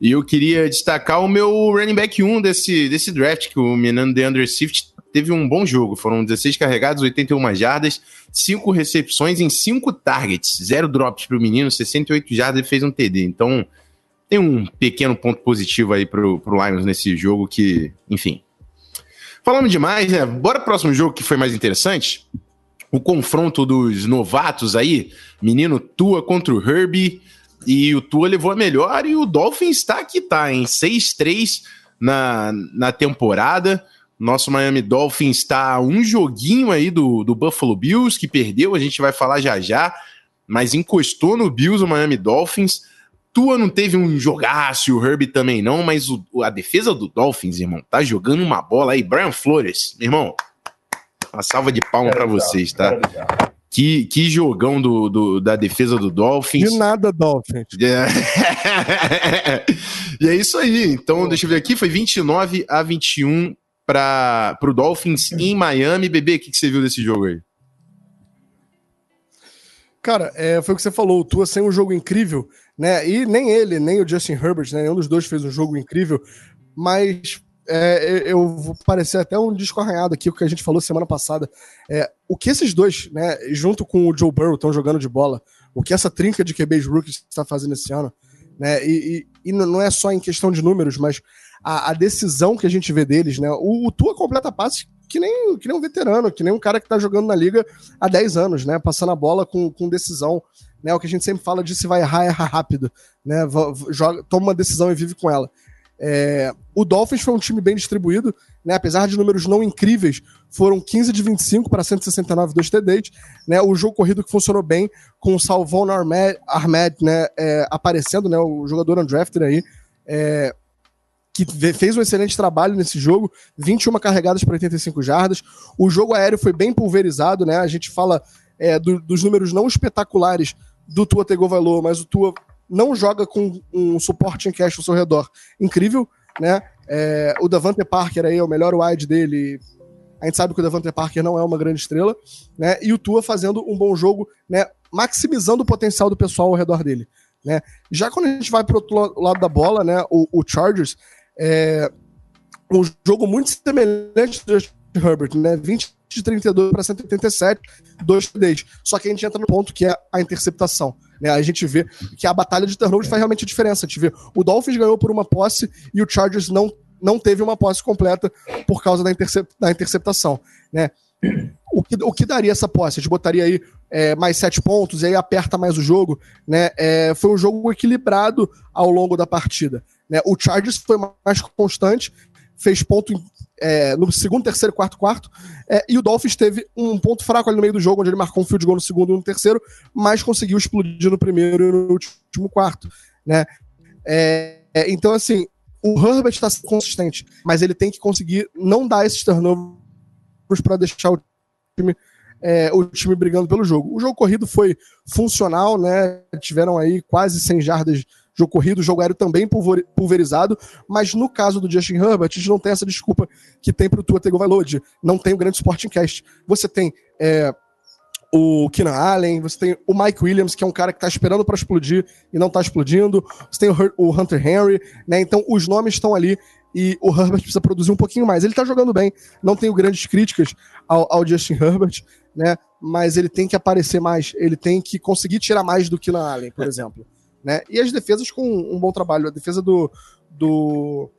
E eu queria destacar o meu running back 1 desse, desse draft, que o menino DeAndre Swift teve um bom jogo. Foram 16 carregados, 81 jardas, 5 recepções em 5 targets, 0 drops para o menino, 68 jardas e fez um TD. Então, tem um pequeno ponto positivo aí pro, pro Lions nesse jogo que, enfim. Falando demais, né? Bora pro próximo jogo que foi mais interessante. O confronto dos novatos aí, menino Tua contra o Herbie. E o Tua levou a melhor e o Dolphins está que tá, em 6-3 na, na temporada. Nosso Miami Dolphins está um joguinho aí do, do Buffalo Bills, que perdeu, a gente vai falar já já, mas encostou no Bills o Miami Dolphins. Tua não teve um jogaço, o Herbie também não, mas o, a defesa do Dolphins, irmão, tá jogando uma bola aí. Brian Flores, irmão, uma salva de palma para vocês, tá? Que, que jogão do, do, da defesa do Dolphins. De nada, Dolphins. É. e é isso aí. Então, deixa eu ver aqui. Foi 29 a 21 para o Dolphins em Miami. Bebê, o que, que você viu desse jogo aí? Cara, é, foi o que você falou. O Tua sem um jogo incrível, né? E nem ele, nem o Justin Herbert, né? Nenhum dos dois fez um jogo incrível. Mas é, eu vou parecer até um disco arranhado aqui, o que a gente falou semana passada. É, o que esses dois, né, junto com o Joe Burrow, estão jogando de bola, o que essa trinca de QBs rookies está fazendo esse ano, né, e, e, e, não é só em questão de números, mas a, a decisão que a gente vê deles, né, o, o Tua completa passe que nem, que nem um veterano, que nem um cara que está jogando na liga há 10 anos, né, passando a bola com, com decisão, né, o que a gente sempre fala de se vai errar, erra rápido, né, joga, toma uma decisão e vive com ela. É, o Dolphins foi um time bem distribuído, né? Apesar de números não incríveis, foram 15 de 25 para 169 dos TDs, né? O jogo corrido que funcionou bem, com o Salvon Ahmed, Ahmed né, é, aparecendo, né? O jogador undrafted aí, é, que fez um excelente trabalho nesse jogo, 21 carregadas para 85 jardas. O jogo aéreo foi bem pulverizado, né? A gente fala é, do, dos números não espetaculares do Tua Tagovailoa, mas o Tua não joga com um suporte em cash ao seu redor incrível, né? É, o Davante Parker aí é o melhor wide dele. A gente sabe que o Davante Parker não é uma grande estrela, né? E o Tua fazendo um bom jogo, né? Maximizando o potencial do pessoal ao redor dele, né? Já quando a gente vai para outro lado da bola, né? O, o Chargers é um jogo muito semelhante do Herbert, né? 20 de 32 para 187, dois TDs. Só que a gente entra no ponto que é a interceptação. Né? A gente vê que a batalha de turnovers faz realmente a diferença. A gente vê o Dolphins ganhou por uma posse e o Chargers não, não teve uma posse completa por causa da, intercep da interceptação. Né? O que, o que daria essa posse? A gente botaria aí é, mais sete pontos e aí aperta mais o jogo. Né? É, foi um jogo equilibrado ao longo da partida. Né? O Chargers foi mais constante, fez ponto é, no segundo, terceiro, quarto, quarto. É, e o Dolphins teve um ponto fraco ali no meio do jogo, onde ele marcou um field goal no segundo e no terceiro, mas conseguiu explodir no primeiro e no último quarto. Né? É, é então, assim, o Herbert está consistente, mas ele tem que conseguir não dar esses turnovers para deixar o time, é, o time brigando pelo jogo. O jogo corrido foi funcional, né? Tiveram aí quase 100 jardas jogo corrido, jogo aéreo também pulverizado, mas no caso do Justin Herbert, a gente não tem essa desculpa que tem pro Tua Tagovailoa, de não tem o um grande suporte em cast. Você tem é, o Keenan Allen, você tem o Mike Williams, que é um cara que tá esperando para explodir e não tá explodindo, você tem o, o Hunter Henry, né? Então os nomes estão ali e o Herbert precisa produzir um pouquinho mais. Ele tá jogando bem, não tenho grandes críticas ao, ao Justin Herbert, né? Mas ele tem que aparecer mais, ele tem que conseguir tirar mais do Keenan Allen, por exemplo. Né? E as defesas com um bom trabalho. A defesa do, do,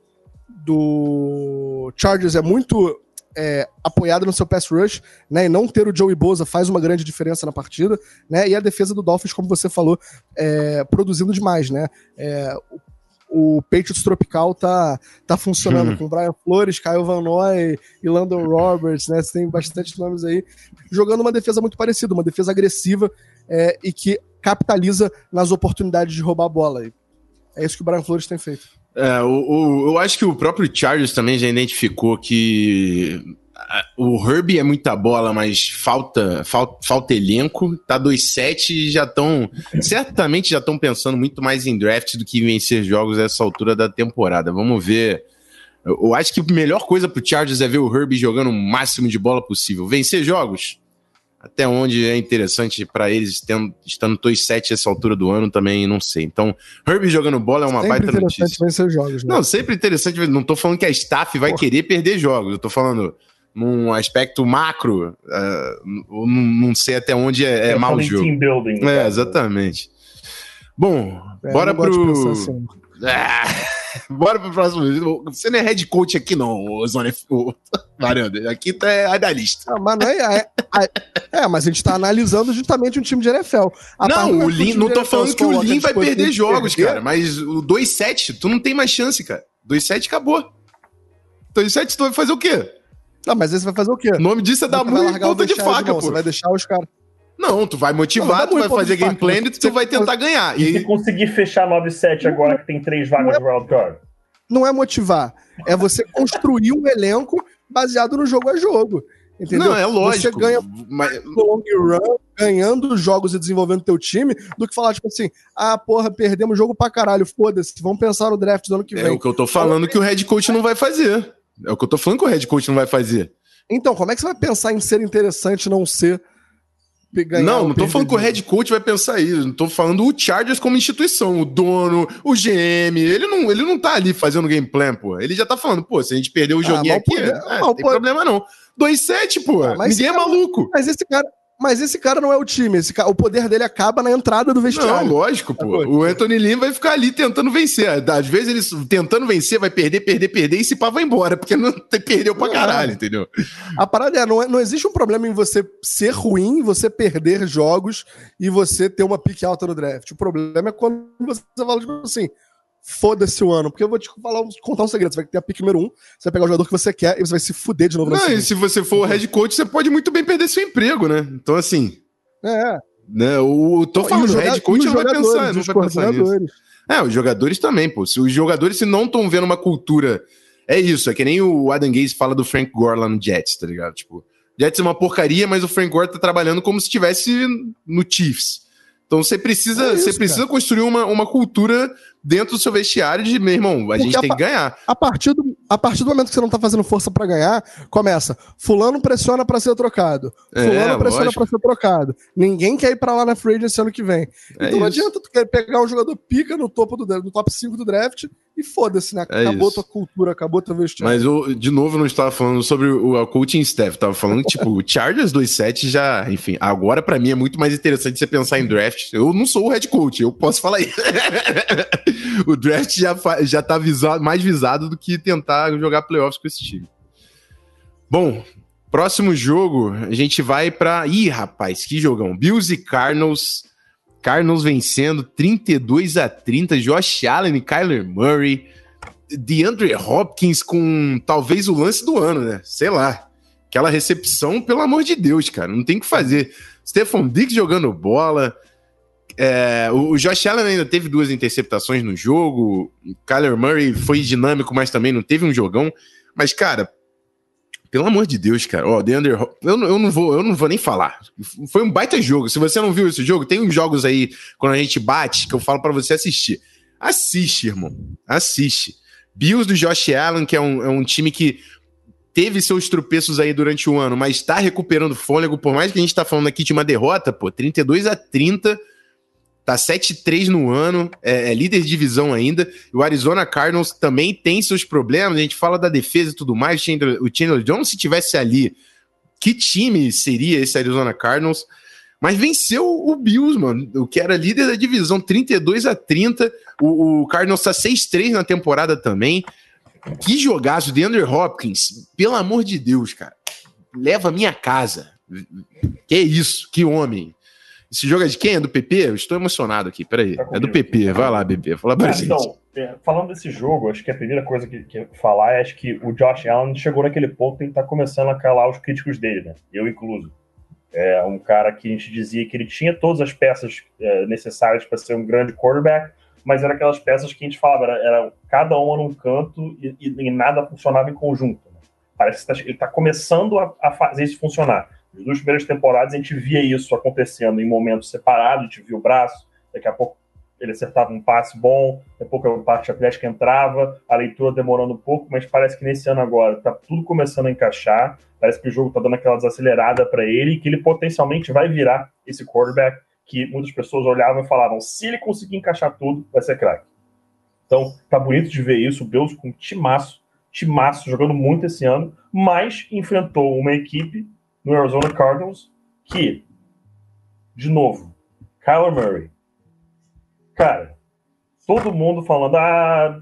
do Chargers é muito é, apoiada no seu pass rush, né? E não ter o Joey Bosa faz uma grande diferença na partida, né? E a defesa do Dolphins, como você falou, é, produzindo demais, né? É, o, o Patriots Tropical tá, tá funcionando hum. com Brian Flores, Kyle Van Noy e Landon Roberts, né? Você tem bastante nomes aí jogando uma defesa muito parecida, uma defesa agressiva é, e que capitaliza nas oportunidades de roubar a bola. É isso que o Brian Flores tem feito. É, o, o, eu acho que o próprio Chargers também já identificou que o Herbie é muita bola, mas falta falta, falta elenco. Tá 2-7 e já estão. Certamente já estão pensando muito mais em draft do que em vencer jogos nessa altura da temporada. Vamos ver. Eu acho que a melhor coisa pro Chargers é ver o Herbie jogando o máximo de bola possível. Vencer jogos? Até onde é interessante para eles, tendo, estando 2-7 essa altura do ano, também não sei. Então, Herbie jogando bola é uma sempre baita notícia. Vencer jogos, né? Não, sempre interessante. Não tô falando que a staff vai Porra. querer perder jogos. Eu tô falando num aspecto macro, uh, não sei até onde é, é mau jogo. Team building, é, né? exatamente. Bom, é, bora pro. Assim. Ah, bora pro próximo. Você não é head coach aqui, não, Zone Varanda. Aqui tá é analista. Ah, mas não é, é, é, é, mas a gente tá analisando justamente um time de NFL. A não, o Lin, não tô falando que o Lin vai perder jogos, perder. cara. Mas o 2-7, tu não tem mais chance, cara. 2-7 acabou. 2-7, tu vai fazer o quê? Não, mas aí você vai fazer o quê? O nome disso é dar muito ponta de faca, mão, pô. Você vai deixar os caras. Não, tu vai Não, motivar, dá tu vai fazer de game faca, plan né? e tu vai tentar ganhar. E E se conseguir fechar 9-7 agora que tem três vagas de wildcard? Não é motivar. É você construir um elenco baseado no jogo a jogo. Entendeu? não, é lógico. Você ganha mas, no long run, ganhando jogos e desenvolvendo teu time, do que falar, tipo assim, ah, porra, perdemos jogo pra caralho, foda-se, vamos pensar no draft do ano que é vem. o que eu tô falando que o head coach não vai fazer. É o que eu tô falando que o head coach não vai fazer. Então, como é que você vai pensar em ser interessante e não ser ganhar não, não tô falando que o head coach vai pensar isso. Não tô falando o Chargers como instituição, o dono, o GM. Ele não, ele não tá ali fazendo game plan, pô. Ele já tá falando, pô, se a gente perder o Ah, joguinho mas aqui, é, não tem poder- problema não. 2-7, pô. Ah, mas Ninguém é cara- maluco. Mas esse cara, mas esse cara não é o time, esse cara, o poder dele acaba na entrada do Não, vestiário. lógico, pô. O Anthony Lynn vai ficar ali tentando vencer. Às vezes ele tentando vencer, vai perder, perder, perder e se pá vai embora, porque não perdeu pra É. caralho, entendeu? A parada é, não, é- não existe um problema em você ser ruim, você perder jogos e você ter uma pique alta no draft. O problema é quando você fala, tipo assim, foda-se o ano. Porque eu vou te falar, contar um segredo. Você vai ter a pique número um, você vai pegar o jogador que você quer e você vai se fuder de novo no Não, e se você for o head coach, você pode muito bem perder seu emprego, né? Então, assim, É. né? O, tô falando, o head coach não vai pensar, não vai pensar nisso. É, os jogadores também, pô. Se os jogadores se não estão vendo uma cultura. É isso, é que nem o Adam Gaze fala do Frank Gore lá no Jets, tá ligado? Tipo, Jets é uma porcaria, mas o Frank Gore tá trabalhando como se estivesse no Chiefs. Então você precisa, É isso, você precisa construir uma, uma cultura dentro do seu vestiário de, meu irmão, a Porque gente a tem que ganhar. A partir, do, a partir do momento que você não tá fazendo força pra ganhar, começa. Fulano pressiona pra ser trocado. É, Fulano pressiona lógico. pra ser trocado. Ninguém quer ir pra lá na free agency ano que vem. É então não adianta tu querer pegar um jogador pica no topo do no top 5 do draft e foda-se, né? É Acabou isso. tua cultura, acabou teu vestiário. Mas eu, de novo, não estava falando sobre o, o coaching staff, tava falando que, tipo, o Chargers 2-7 já, enfim, agora pra mim é muito mais interessante você pensar em draft. Eu não sou o head coach, eu posso falar isso. o draft já, já tá visado, mais visado do que tentar jogar playoffs com esse time. Bom, próximo jogo, a gente vai pra. Ih, rapaz, que jogão. Bills e Cardinals. Cardinals vencendo 32 a 30. Josh Allen e Kyler Murray. DeAndre Hopkins com talvez o lance do ano, né? Sei lá. Aquela recepção, pelo amor de Deus, cara. Não tem o que fazer. Stephon Diggs jogando bola. É, o o Josh Allen ainda teve duas interceptações no jogo. O Kyler Murray foi dinâmico, mas também não teve um jogão. Mas, cara, pelo amor de Deus, cara. Ó, DeAndre Hop- eu, não- eu não vou, eu não vou nem falar. Foi um baita jogo. Se você não viu esse jogo, tem uns jogos aí quando a gente bate que eu falo pra você assistir. Assiste, irmão. Assiste. Bills do Josh Allen, que é um, é um time que teve seus tropeços aí durante o ano, mas tá recuperando fôlego, por mais que a gente tá falando aqui de uma derrota, pô, 32 a 30, tá 7-3 no ano, é, é líder de divisão ainda. O Arizona Cardinals também tem seus problemas, a gente fala da defesa e tudo mais. Chandler, o Chandler Jones, se tivesse ali, que time seria esse Arizona Cardinals? Mas venceu o Bills, mano, o que era líder da divisão, 32 a 30. O, o Cardinals tá 6-3 na temporada também. Que jogaço, DeAndre Hopkins, pelo amor de Deus, cara. Leva minha casa. Que isso, que homem. Esse jogo é de quem? É do PP? Eu estou emocionado aqui, peraí. Tá É do. PP, vai lá, bebê, fala pra Ah, gente. então, é, falando desse jogo, acho que a primeira coisa que, que falar é acho que o Josh Allen chegou naquele ponto em que tá começando a calar os críticos dele, né? Eu incluso. É um cara que a gente dizia que ele tinha todas as peças é, necessárias para ser um grande quarterback, mas eram aquelas peças que a gente falava, era, era cada uma num canto e, e- e nada funcionava em conjunto. né? Parece que tá- ele está começando a, a fazer isso funcionar. Nas duas primeiras temporadas a gente via isso acontecendo em momentos separados, a gente via o braço, daqui a pouco ele acertava um passe bom, daqui a pouco a parte atlética entrava, a leitura demorando um pouco, mas parece que nesse ano agora está tudo começando a encaixar, parece que o jogo está dando aquela desacelerada para ele e que ele potencialmente vai virar esse quarterback que muitas pessoas olhavam e falavam, se ele conseguir encaixar tudo, vai ser craque. Então, tá bonito de ver isso, o Bills com um timaço, timaço, jogando muito esse ano, mas enfrentou uma equipe no Arizona Cardinals que, de novo, Kyler Murray, cara, todo mundo falando, ah,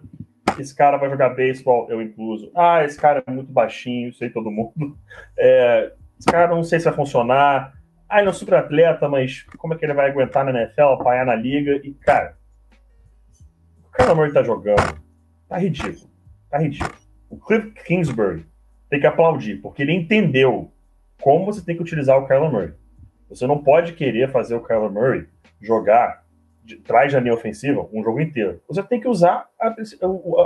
esse cara vai jogar beisebol, eu incluso. Ah, esse cara é muito baixinho, sei todo mundo. É, esse cara não sei se vai funcionar. Ah, ele é um super atleta, mas como é que ele vai aguentar na NFL, apanhar na liga? E, cara, o Kyler Murray tá jogando. Tá ridículo. Tá ridículo. o Cliff Kingsbury tem que aplaudir, porque ele entendeu como você tem que utilizar o Kyler Murray. Você não pode querer fazer o Kyler Murray jogar de trás da linha ofensiva um jogo inteiro. Você tem que usar a,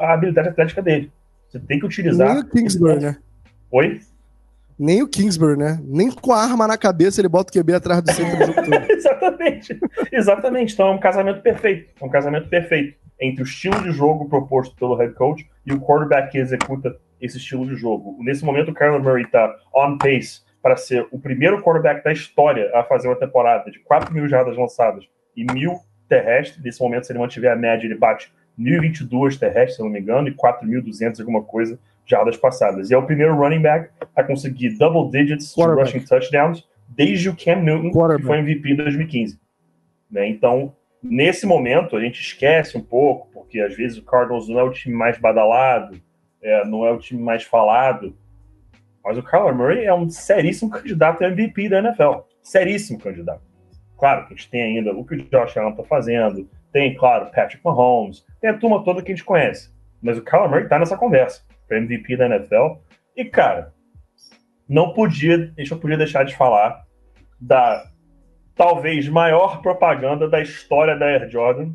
a, habilidade atlética dele. Você tem que utilizar. Nem o Kingsbury, né? Oi? Nem o Kingsbury, né? Nem com a arma na cabeça ele bota o QB atrás do centro do jogo todo. Exatamente. Exatamente. Então é um casamento perfeito. É um casamento perfeito entre o estilo de jogo proposto pelo head coach e o quarterback que executa esse estilo de jogo. Nesse momento, o Kyler Murray está on pace para ser o primeiro quarterback da história a fazer uma temporada de 4 mil jardas lançadas e mil terrestres. Nesse momento, se ele mantiver a média, ele bate 1.022 terrestres, se não me engano, e 4.200 alguma coisa jardas passadas. E é o primeiro running back a conseguir double digits de rushing touchdowns desde o Cam Newton, que foi MVP em 2015. Né? Então, nesse momento, a gente esquece um pouco, porque às vezes o Cardinals não é o time mais badalado, é, não é o time mais falado, mas o Kyler Murray é um seríssimo candidato a MVP da NFL. Seríssimo candidato. Claro que a gente tem ainda o que o Josh Allen está fazendo, tem, claro, Patrick Mahomes, tem a turma toda que a gente conhece. Mas o Kyler Murray está nessa conversa para MVP da NFL. E, cara, não podia, a gente não podia deixar de falar da talvez maior propaganda da história da Air Jordan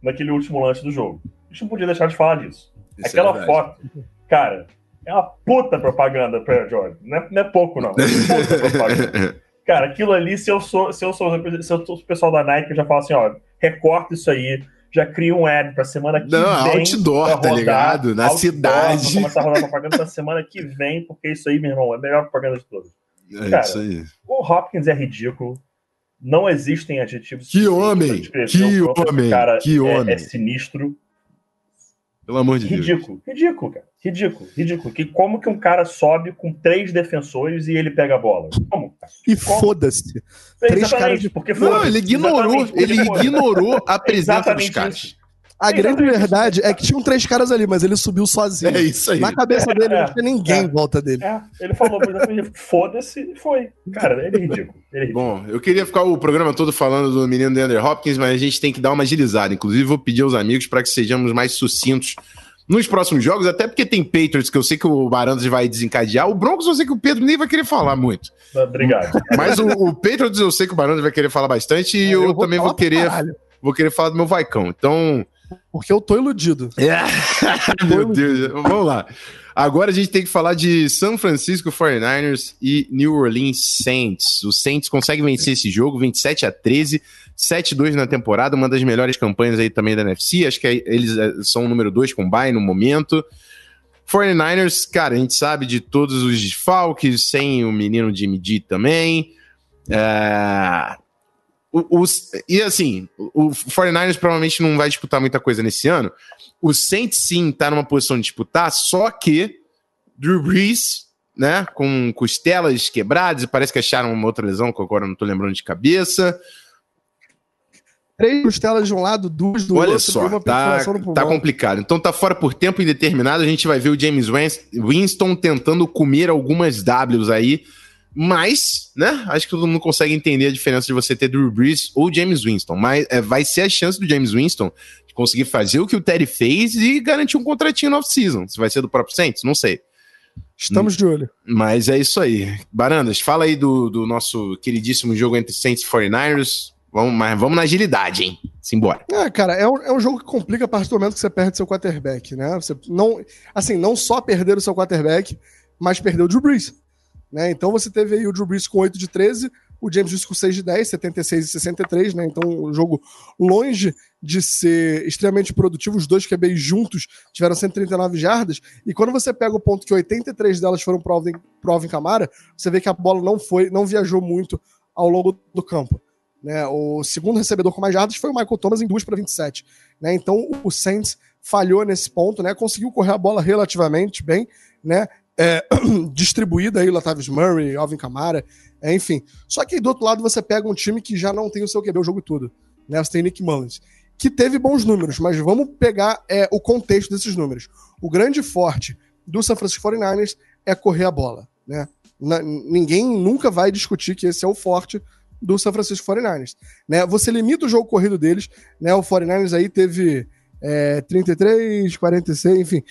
naquele último lance do jogo. A gente não podia deixar de falar disso. Isso é Aquela é foto, cara, é uma puta propaganda Air Jordan. Não é, não é pouco, não. É puta propaganda. Cara, aquilo ali, se eu sou, se eu sou, se eu sou o pessoal da Nike, eu já falo assim, ó, recorta isso aí, já cria um ad pra semana que Não, vem. outdoor, tá rodar, tá ligado? Na outdoor, cidade. começar a rodar propaganda pra semana que vem, porque isso aí, meu irmão, é a melhor propaganda de todas. É Cara, isso aí. O Hopkins é ridículo. Não existem adjetivos. Que homem! Que homem! Cara que é, homem! É sinistro. Pelo amor de ridículo, Deus. Ridículo, cara. Ridículo, ridículo. Que, como que um cara sobe com três defensores e ele pega a bola? Como? E foda-se. Três caras de... porque Não, ele ignorou, ele ignorou a presença dos caras. Isso. A grande verdade é que tinham três caras ali, mas ele subiu sozinho. É isso aí. Na cabeça dele É, não tinha ninguém é. em volta dele. É, ele falou, foda-se e foi. Cara, ele é ridículo. Ele é ridículo. Bom, eu queria ficar o programa todo falando do menino DeAndre Hopkins, mas a gente tem que dar uma agilizada. Inclusive, vou pedir aos amigos para que sejamos mais sucintos nos próximos jogos, até porque tem Patriots que eu sei que o Barandas vai desencadear. O Broncos eu sei que o Pedro nem vai querer falar muito. Obrigado. Mas o, o Patriots eu sei que o Barandas vai querer falar bastante e eu, É, Eu vou também vou querer, caralho. vou querer falar do meu Vaicão. Então, Porque eu tô iludido. meu Deus, vamos lá. Agora a gente tem que falar de San Francisco 49ers e New Orleans Saints. Os Saints conseguem vencer esse jogo 27 a 13, 7-2 na temporada, uma das melhores campanhas aí também da NFC. Acho que eles eh, são o número 2 com bye no momento. 49ers, cara, a gente sabe de todos os desfalques, sem o menino Jimmy G também. É, o- e assim, o 49ers provavelmente não vai disputar muita coisa nesse ano. O Saints sim tá numa posição de disputar, só que Drew Brees, né, com costelas quebradas, parece que acharam uma outra lesão que agora não tô lembrando de cabeça. Três costelas de um lado, duas do Olha outro. só, uma tá, tá complicado. Então tá fora por tempo indeterminado. A gente vai ver o James Wins- Winston tentando comer algumas Ws aí. Mas, né? Acho que todo mundo consegue entender a diferença de você ter Drew Brees ou James Winston. Mas é, vai ser a chance do James Winston de conseguir fazer o que o Terry fez e garantir um contratinho no off-season. Se vai ser do próprio Saints, não sei. Estamos de olho. Mas é isso aí. Barandas, fala aí do, do nosso queridíssimo jogo entre Saints e 49ers. Vamos, mas vamos na agilidade, hein? Simbora. É, cara, é um, é um jogo que complica a partir do momento que você perde seu quarterback, né? Você não, assim, não só perder o seu quarterback, mas perder o Drew Brees. Né? Então você teve aí o Drew Brees com 8 de 13, o James Winston com 6 de 10, 76 e 63, né? Então um jogo longe de ser extremamente produtivo. Os dois QBs juntos tiveram 139 jardas. E quando você pega o ponto que 83 delas foram pro Alvin, pro Alvin Kamara, você vê que a bola não foi, não viajou muito ao longo do campo. Né? O segundo recebedor com mais jardas foi o Michael Thomas em 2 para 27. Né? Então o Saints falhou nesse ponto, né? conseguiu correr a bola relativamente bem, né? É, distribuída aí, Latavius Murray, Alvin Kamara, é, enfim. Só que do outro lado você pega um time que já não tem o seu QB o jogo todo. Né? Você tem Nick Mullins, que teve bons números, mas vamos pegar é, o contexto desses números. O grande forte do San Francisco 49ers é correr a bola. Né? Na- ninguém nunca vai discutir que esse é o forte do San Francisco 49ers. Né? Você limita o jogo corrido deles, né? O 49ers aí teve é, 33, 46, enfim.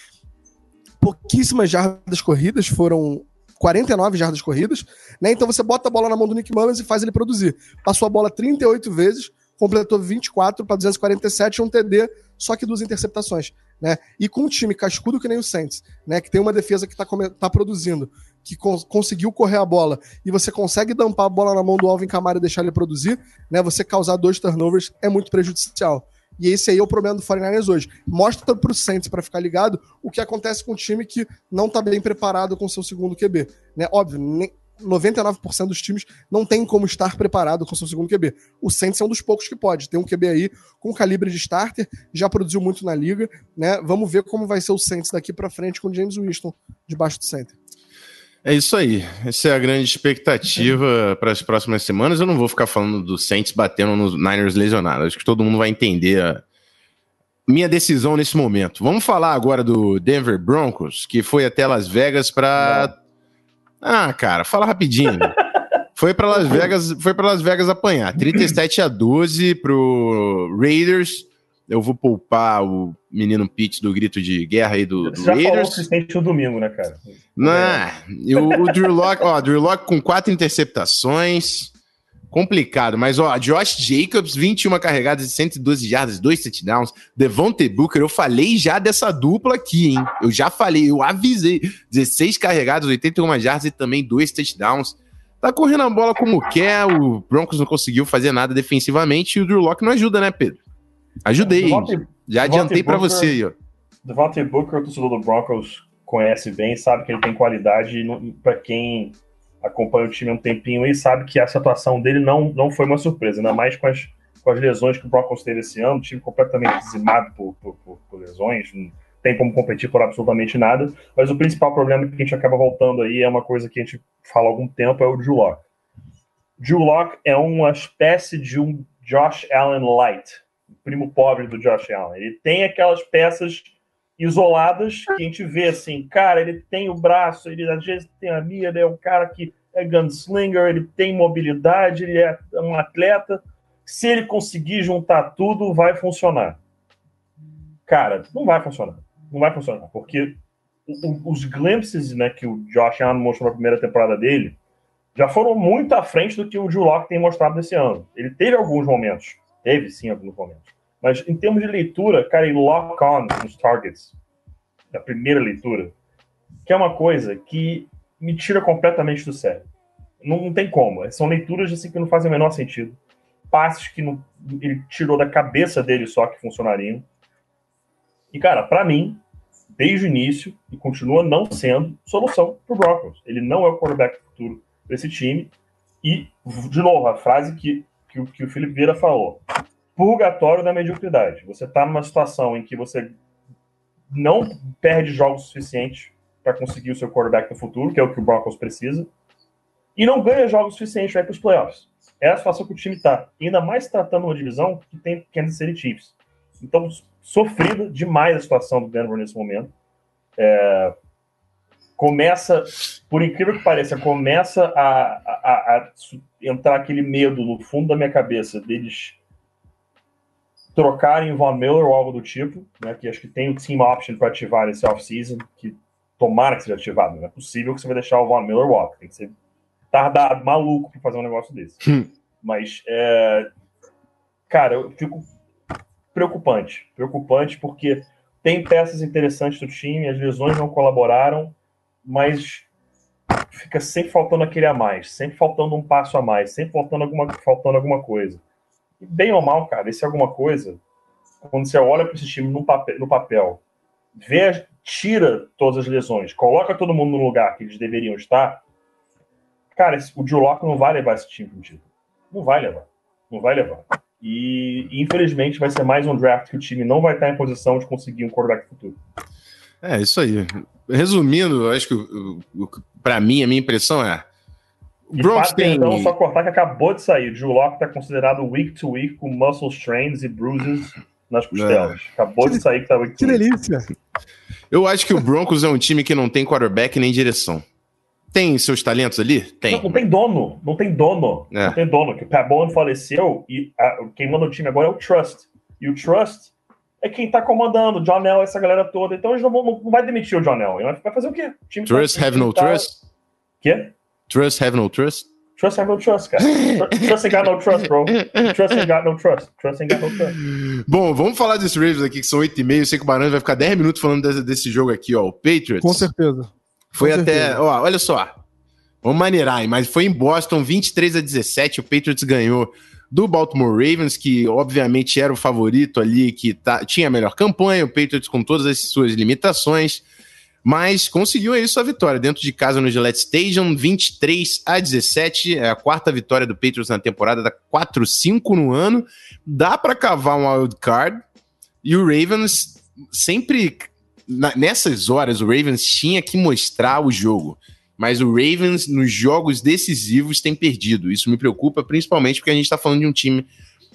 pouquíssimas jardas corridas, foram 49 jardas corridas, né? Então você bota a bola na mão do Nick Mullins e faz ele produzir. Passou a bola 38 vezes, completou 24 para 247, um TD, só que duas interceptações, né? E com um time cascudo que nem o Saints, né? Que tem uma defesa que está tá produzindo, que cons conseguiu correr a bola e você consegue dampar a bola na mão do Alvin Kamara e deixar ele produzir, né? Você causar dois turnovers é muito prejudicial. E esse aí é o problema do 49ers hoje. Mostra pro Saints para ficar ligado o que acontece com um time que não tá bem preparado com seu segundo QB, né? Óbvio, nem 99% dos times não tem como estar preparado com seu segundo QB. O Saints é um dos poucos que pode. Tem um QB aí com calibre de starter, já produziu muito na liga, né? Vamos ver como vai ser o Saints daqui para frente com o James Winston debaixo do center. É isso aí. Essa é a grande expectativa para as próximas semanas. Eu não vou ficar falando do Saints batendo nos Niners lesionados. Acho que todo mundo vai entender a minha decisão nesse momento. Vamos falar agora do Denver Broncos, que foi até Las Vegas para Ah, cara, fala rapidinho. foi para Las Vegas, foi para Las Vegas apanhar. 37 a 12 pro Raiders eu vou poupar o menino Pitts do grito de guerra aí do, do já Raiders. falou sente o domingo, né, cara? Não, é. o, o Drew Locke, ó, Drew Locke com quatro interceptações, complicado, mas ó, Josh Jacobs, 21 carregadas de 112 jardas, dois touchdowns, Devontae Booker, eu falei já dessa dupla aqui, hein? Eu já falei, eu avisei, 16 carregadas, 81 jardas e também dois touchdowns. Tá correndo a bola como quer, o Broncos não conseguiu fazer nada defensivamente e o Drew Locke não ajuda, né, Pedro? Ajudei. Devontae, Já adiantei para você aí, ó. Devontae Booker, o torcedor do Broncos conhece bem, sabe que ele tem qualidade. Para quem acompanha o time há um tempinho e sabe que essa atuação dele não, não foi uma surpresa, ainda mais com as, com as lesões que o Broncos teve esse ano, o time completamente dizimado por, por, por, por lesões, não tem como competir por absolutamente nada. Mas o principal problema que a gente acaba voltando aí é uma coisa que a gente fala há algum tempo, é o Drew Locke. Drew Locke é uma espécie de um Josh Allen light primo pobre do Josh Allen. Ele tem aquelas peças isoladas que a gente vê assim, cara, ele tem o braço, ele às vezes tem a mira, ele é um cara que é gunslinger, ele tem mobilidade, ele é um atleta. Se ele conseguir juntar tudo, vai funcionar. Cara, não vai funcionar. Não vai funcionar, porque os glimpses né, que o Josh Allen mostrou na primeira temporada dele já foram muito à frente do que o Drew Locke tem mostrado nesse ano. Ele teve alguns momentos Teve sim alguns momentos. Mas em termos de leitura, cara, e lock on nos targets da primeira leitura, que é uma coisa que me tira completamente do sério. Não, não tem como. São leituras assim que não fazem o menor sentido. Passes que não, ele tirou da cabeça dele só que funcionariam. E, cara, para mim, desde o início, e continua não sendo solução pro Broncos. Ele não é o quarterback futuro desse time. E, de novo, a frase que que, que o Felipe Vieira falou. Purgatório da mediocridade. Você está numa situação em que você não perde jogos suficientes para conseguir o seu quarterback no futuro, que é o que o Broncos precisa, e não ganha jogos suficientes para ir para os playoffs. É a situação que o time está. Ainda mais tratando uma divisão que tem Kansas City Chiefs. Então, sofrida demais a situação do Denver nesse momento. É, começa, por incrível que pareça, começa a, a, a, entrar aquele medo no fundo da minha cabeça deles trocarem o Von Miller ou algo do tipo, né, que acho que tem o team option para ativar nesse off-season, que tomara que seja ativado. Não é possível que você vai deixar o Von Miller walk, tem que ser tardado, maluco para fazer um negócio desse. Hum. Mas, é, cara, eu fico preocupante, preocupante porque tem peças interessantes do time, as lesões não colaboraram, mas fica sempre faltando aquele a mais, sempre faltando um passo a mais, sempre faltando alguma, faltando alguma coisa. E bem ou mal, cara, esse é alguma coisa, quando você olha para esse time no papel, no papel vê, tira todas as lesões, coloca todo mundo no lugar que eles deveriam estar, cara, esse, o Drew não vai levar esse time para título. Não vai levar. Não vai levar. E, infelizmente, vai ser mais um draft que o time não vai estar em posição de conseguir um quarterback futuro. É, isso aí. Resumindo, acho que para mim, a minha impressão é. O Broncos tem. Então, só cortar que acabou de sair. O Drew Locke está considerado week to week com muscle strains e bruises nas costelas. É. Acabou que, de sair que tá week to Que delícia. Eu acho que o Broncos é um time que não tem quarterback nem direção. Tem seus talentos ali? Tem. Não, não tem dono. Não tem dono. É. Não tem dono. Que o Pat Bowen faleceu e a, quem manda o time agora é o Trust. E o Trust é quem tá comandando, John L, essa galera toda. Então eles não, vão, não vai demitir o John L. Vai fazer o quê? O trust tá, have no tá... trust? Quê? Trust have no trust? Trust have no trust, cara. Trust ain't got no trust, bro. Trust ain't got no trust. Trust ain't got no trust. Bom, vamos falar desse Ravens aqui, que são 8 e meio. Eu sei que o Barão vai ficar 10 minutos falando desse, desse jogo aqui, ó. O Patriots. Com certeza. Foi Com até. Certeza. Ó, olha só. Vamos maneirar, mas foi em Boston, 23 a 17. O Patriots ganhou do Baltimore Ravens, que obviamente era o favorito ali, que tá, tinha a melhor campanha. O Patriots com todas as suas limitações mas conseguiu aí sua vitória dentro de casa no Gillette Stadium, 23 a 17, é a quarta vitória do Patriots na temporada, dá 4-5 no ano, dá para cavar um wild card, e o Ravens sempre, nessas horas, o Ravens tinha que mostrar o jogo, mas o Ravens nos jogos decisivos tem perdido, isso me preocupa principalmente porque a gente está falando de um time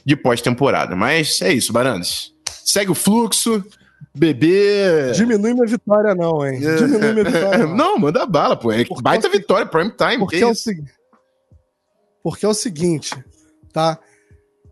de pós-temporada, mas é isso, Barandas. Segue o fluxo, Bebê. Diminui minha vitória, não, hein? É. Diminui minha vitória. Não, não manda bala, pô. É baita é vitória, prime time. Porque é, o seguinte. porque é o seguinte, tá?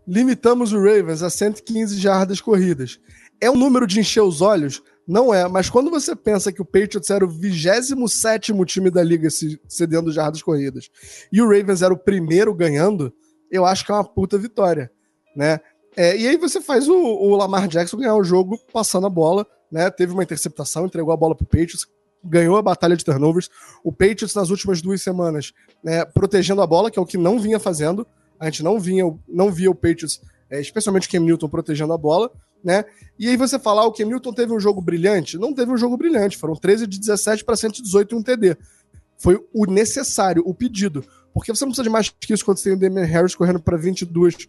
Limitamos o Ravens a 115 jardas corridas. É um número de encher os olhos? Não é, mas quando você pensa que o Patriots era o 27 time da liga cedendo jardas corridas e o Ravens era o primeiro ganhando, eu acho que é uma puta vitória, né? É, e aí você faz o, o, Lamar Jackson ganhar o jogo passando a bola, né? Teve uma interceptação, entregou a bola pro Patriots, ganhou a batalha de turnovers. O Patriots nas últimas duas semanas, né, protegendo a bola, que é o que não vinha fazendo. A gente não vinha, não via o Patriots, é, especialmente o Cam Newton protegendo a bola, né? E aí você falar, o Cam Newton teve um jogo brilhante? Não teve um jogo brilhante, foram 13 de 17 para 118 e um TD. Foi o necessário, o pedido. Porque você não precisa de mais que isso quando você tem o Damian Harris correndo para 22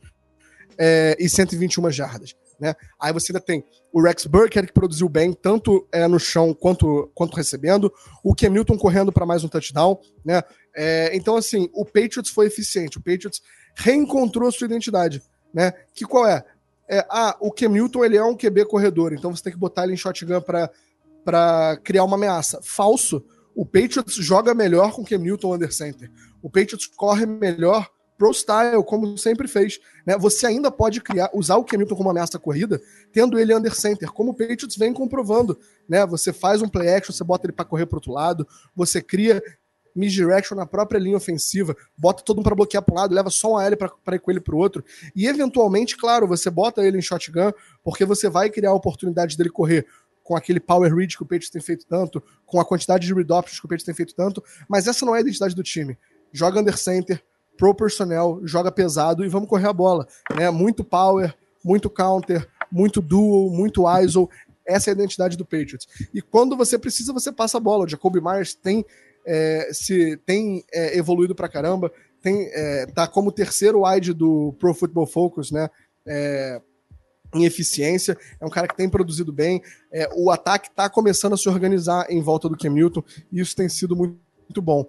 é, e 121 jardas. Né? Aí você ainda tem o Rex Burkhead, que produziu bem, tanto é, no chão quanto, quanto recebendo, o Cam Newton correndo para mais um touchdown. Né? É, então, assim, o Patriots foi eficiente, o Patriots reencontrou sua identidade. Né? Que qual é? É ah, o Newton ele é um QB corredor, então você tem que botar ele em shotgun para criar uma ameaça. Falso. O Patriots joga melhor com o Newton under center. O Patriots corre melhor pro style, como sempre fez. Né? Você ainda pode criar, usar o Hamilton como ameaça corrida, tendo ele under center, como o Patriots vem comprovando. Né? Você faz um play action, você bota ele para correr para outro lado, você cria misdirection na própria linha ofensiva, bota todo mundo para bloquear para um lado, leva só um AL para ir com ele para o outro. E eventualmente, claro, você bota ele em shotgun, porque você vai criar a oportunidade dele correr com aquele power read que o Patriots tem feito tanto, com a quantidade de read options que o Patriots tem feito tanto, mas essa não é a identidade do time. Joga under center, pro personnel, joga pesado e vamos correr a bola. Né? Muito power, muito counter, muito dual, muito ISO. Essa é a identidade do Patriots. E quando você precisa, você passa a bola. O Jacoby Myers tem, é, se, tem é, evoluído pra caramba, tem, é, tá como terceiro wide do Pro Football Focus, né? É, em eficiência, é um cara que tem produzido bem. É, o ataque está começando a se organizar em volta do Newton, e isso tem sido muito, muito bom.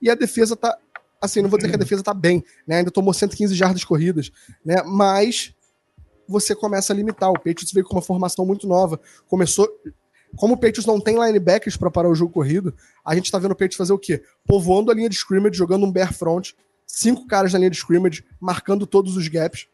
E a defesa está assim, não vou dizer que a defesa tá bem, né? Ainda tomou 115 jardas corridas, né? Mas você começa a limitar. O Patriots veio com uma formação muito nova. Começou. Como o Patriots não tem linebackers para parar o jogo corrido, a gente tá vendo o Patriots fazer o quê? Povoando a linha de scrimmage, jogando um bare front, cinco caras na linha de scrimmage, marcando todos os gaps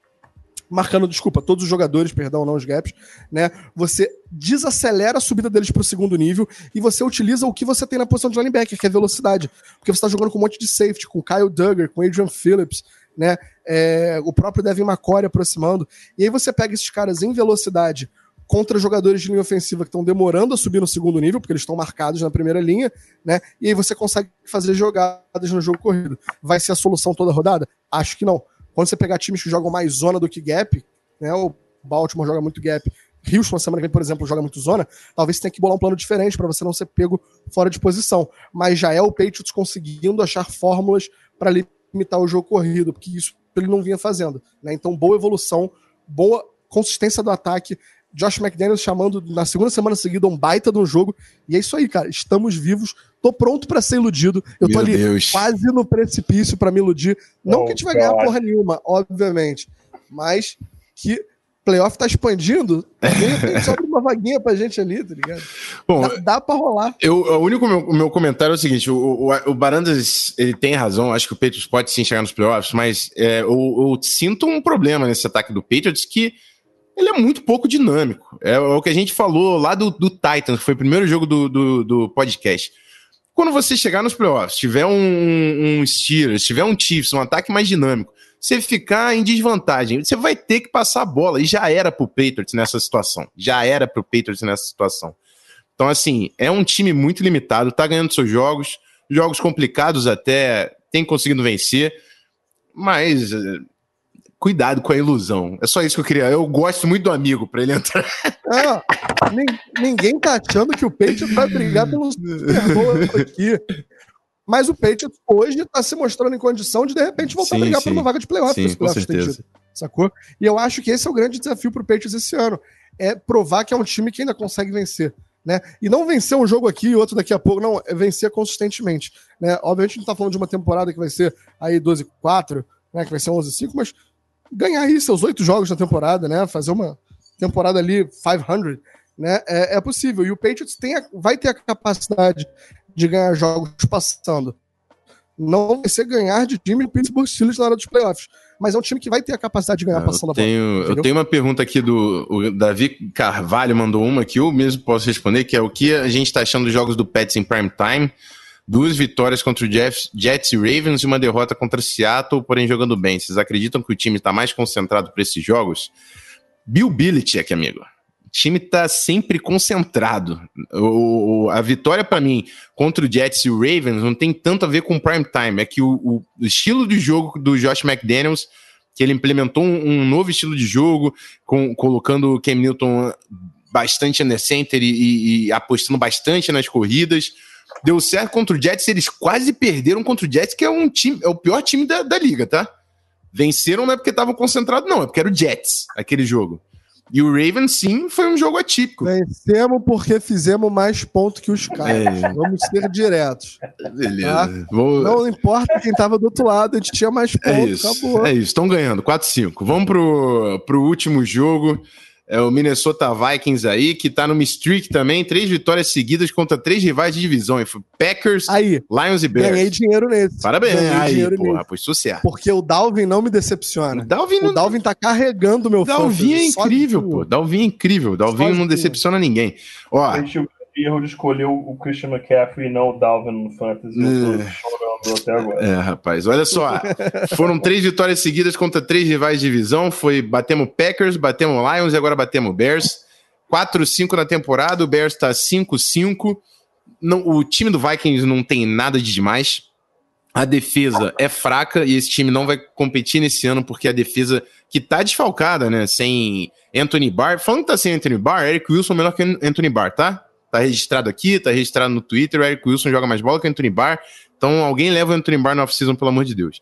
marcando, desculpa, todos os jogadores, perdão, não os gaps, né? Você desacelera a subida deles para o segundo nível e você utiliza o que você tem na posição de linebacker, que é velocidade. Porque você está jogando com um monte de safety, com Kyle Duggar, com Adrian Phillips, né? É, o próprio Devin McCoy aproximando. E aí você pega esses caras em velocidade contra jogadores de linha ofensiva que estão demorando a subir no segundo nível, porque eles estão marcados na primeira linha, né? E aí você consegue fazer jogadas no jogo corrido. Vai ser a solução toda rodada? Acho que não. Quando você pegar times que jogam mais zona do que gap, né? O Baltimore joga muito gap. Houston, na semana que vem, por exemplo, joga muito zona, talvez você tenha que bolar um plano diferente para você não ser pego fora de posição. Mas já é o Patriots conseguindo achar fórmulas para limitar o jogo corrido, porque isso ele não vinha fazendo. Né? Então, boa evolução, boa consistência do ataque. Josh McDaniels chamando na segunda semana seguida um baita de um jogo. E é isso aí, cara. Estamos vivos. Tô pronto para ser iludido. Eu Meu tô ali Deus. quase no precipício para me iludir. Não oh, que a gente vai God. ganhar porra nenhuma, obviamente. Mas que playoff tá expandindo, tem só uma vaguinha pra gente ali, tá ligado? Bom, dá, dá pra rolar. Eu, o único meu, meu comentário é o seguinte: o, o, o, Barandas ele tem razão, acho que o Patriots pode sim chegar nos playoffs, mas é, eu, eu, sinto um problema nesse ataque do Patriots que ele é muito pouco dinâmico. É, é o que a gente falou lá do, do Titans, que foi o primeiro jogo do, do, do podcast. Quando você chegar nos playoffs, tiver um, um Steelers, tiver um Chiefs, um ataque mais dinâmico, você ficar em desvantagem, você vai ter que passar a bola. E já era pro Patriots nessa situação. Já era pro Patriots nessa situação. Então, assim, é um time muito limitado, tá ganhando seus jogos, jogos complicados até, tem conseguido vencer, mas eh, cuidado com a ilusão. É só isso que eu queria. Eu gosto muito do amigo para ele entrar. É, ninguém tá achando que o Patriots vai brigar pelo Super Bowl aqui. Mas o Patriots hoje está se mostrando em condição de, de repente, voltar sim, a brigar sim. por uma vaga de playoff. Sim, com certeza. sacou? E eu acho que esse é o grande desafio para o Patriots esse ano. É provar que é um time que ainda consegue vencer né? E não vencer um jogo aqui e outro daqui a pouco, não, é vencer consistentemente, né? Obviamente a gente tá falando de uma temporada que vai ser aí 12-4, né? Que vai ser 11-5, mas ganhar aí seus oito jogos da temporada, né? Fazer uma temporada ali 500, né? É, é possível. E o Patriots tem a, vai ter a capacidade de ganhar jogos passando. Não vai ser ganhar de time do Pittsburgh Steelers na hora dos playoffs mas é um time que vai ter a capacidade de ganhar eu passando tenho, a bola. Eu tenho uma pergunta aqui do o Davi Carvalho, mandou uma que eu mesmo posso responder, que é o que a gente está achando dos jogos do Pets em prime time. Duas vitórias contra o Jets, Jets e Ravens e uma derrota contra Seattle, porém jogando bem. Vocês acreditam que o time está mais concentrado para esses jogos? Bill Belichick, amigo. O time está sempre concentrado. O, a vitória para mim contra o Jets e o Ravens não tem tanto a ver com prime time. É que o, o estilo de jogo do Josh McDaniels, que ele implementou um, um novo estilo de jogo, com, colocando o Cam Newton bastante under center e, e, e apostando bastante nas corridas deu certo contra o Jets, eles quase perderam contra o Jets, que é um time, é o pior time da, da liga, tá? Venceram não é porque estavam concentrados, não, é porque era o Jets, aquele jogo. E o Ravens, sim, foi um jogo atípico. Vencemos porque fizemos mais pontos que os caras. É. Vamos ser diretos. Beleza. Tá? Vou... Não importa quem tava do outro lado, a gente tinha mais pontos. É isso, acabou. É isso, estão ganhando, 4-5. Vamos pro, pro último jogo. É o Minnesota Vikings aí, que tá numa streak também, três vitórias seguidas contra três rivais de divisão. Packers, aí, Lions e Bears. Ganhei dinheiro nesse. Parabéns, ganhei aí, dinheiro porra, nesse. pois certo. Porque o Dalvin não me decepciona. O Dalvin, não... o Dalvin tá carregando o meu Dalvin é incrível, pô. Dalvin é incrível. Dalvin não decepciona ninguém. Ó, erro de escolher o Christian McCaffrey e não o Dalvin no Fantasy. É. até agora. É, rapaz, olha só. Foram três vitórias seguidas contra três rivais de divisão. Foi batemos Packers, batemos Lions e agora batemos Bears. 4-5 na temporada, o Bears tá 5-5. O time do Vikings não tem nada de demais. A defesa é fraca e esse time não vai competir nesse ano porque a defesa que tá desfalcada, né? Sem Anthony Barr. Falando que tá sem Anthony Barr, Eric Wilson é melhor que Anthony Barr, tá? Tá registrado aqui, tá registrado no Twitter. O Eric Wilson joga mais bola que o Anthony Barr. Então alguém leva o Anthony Barr no off-season, pelo amor de Deus.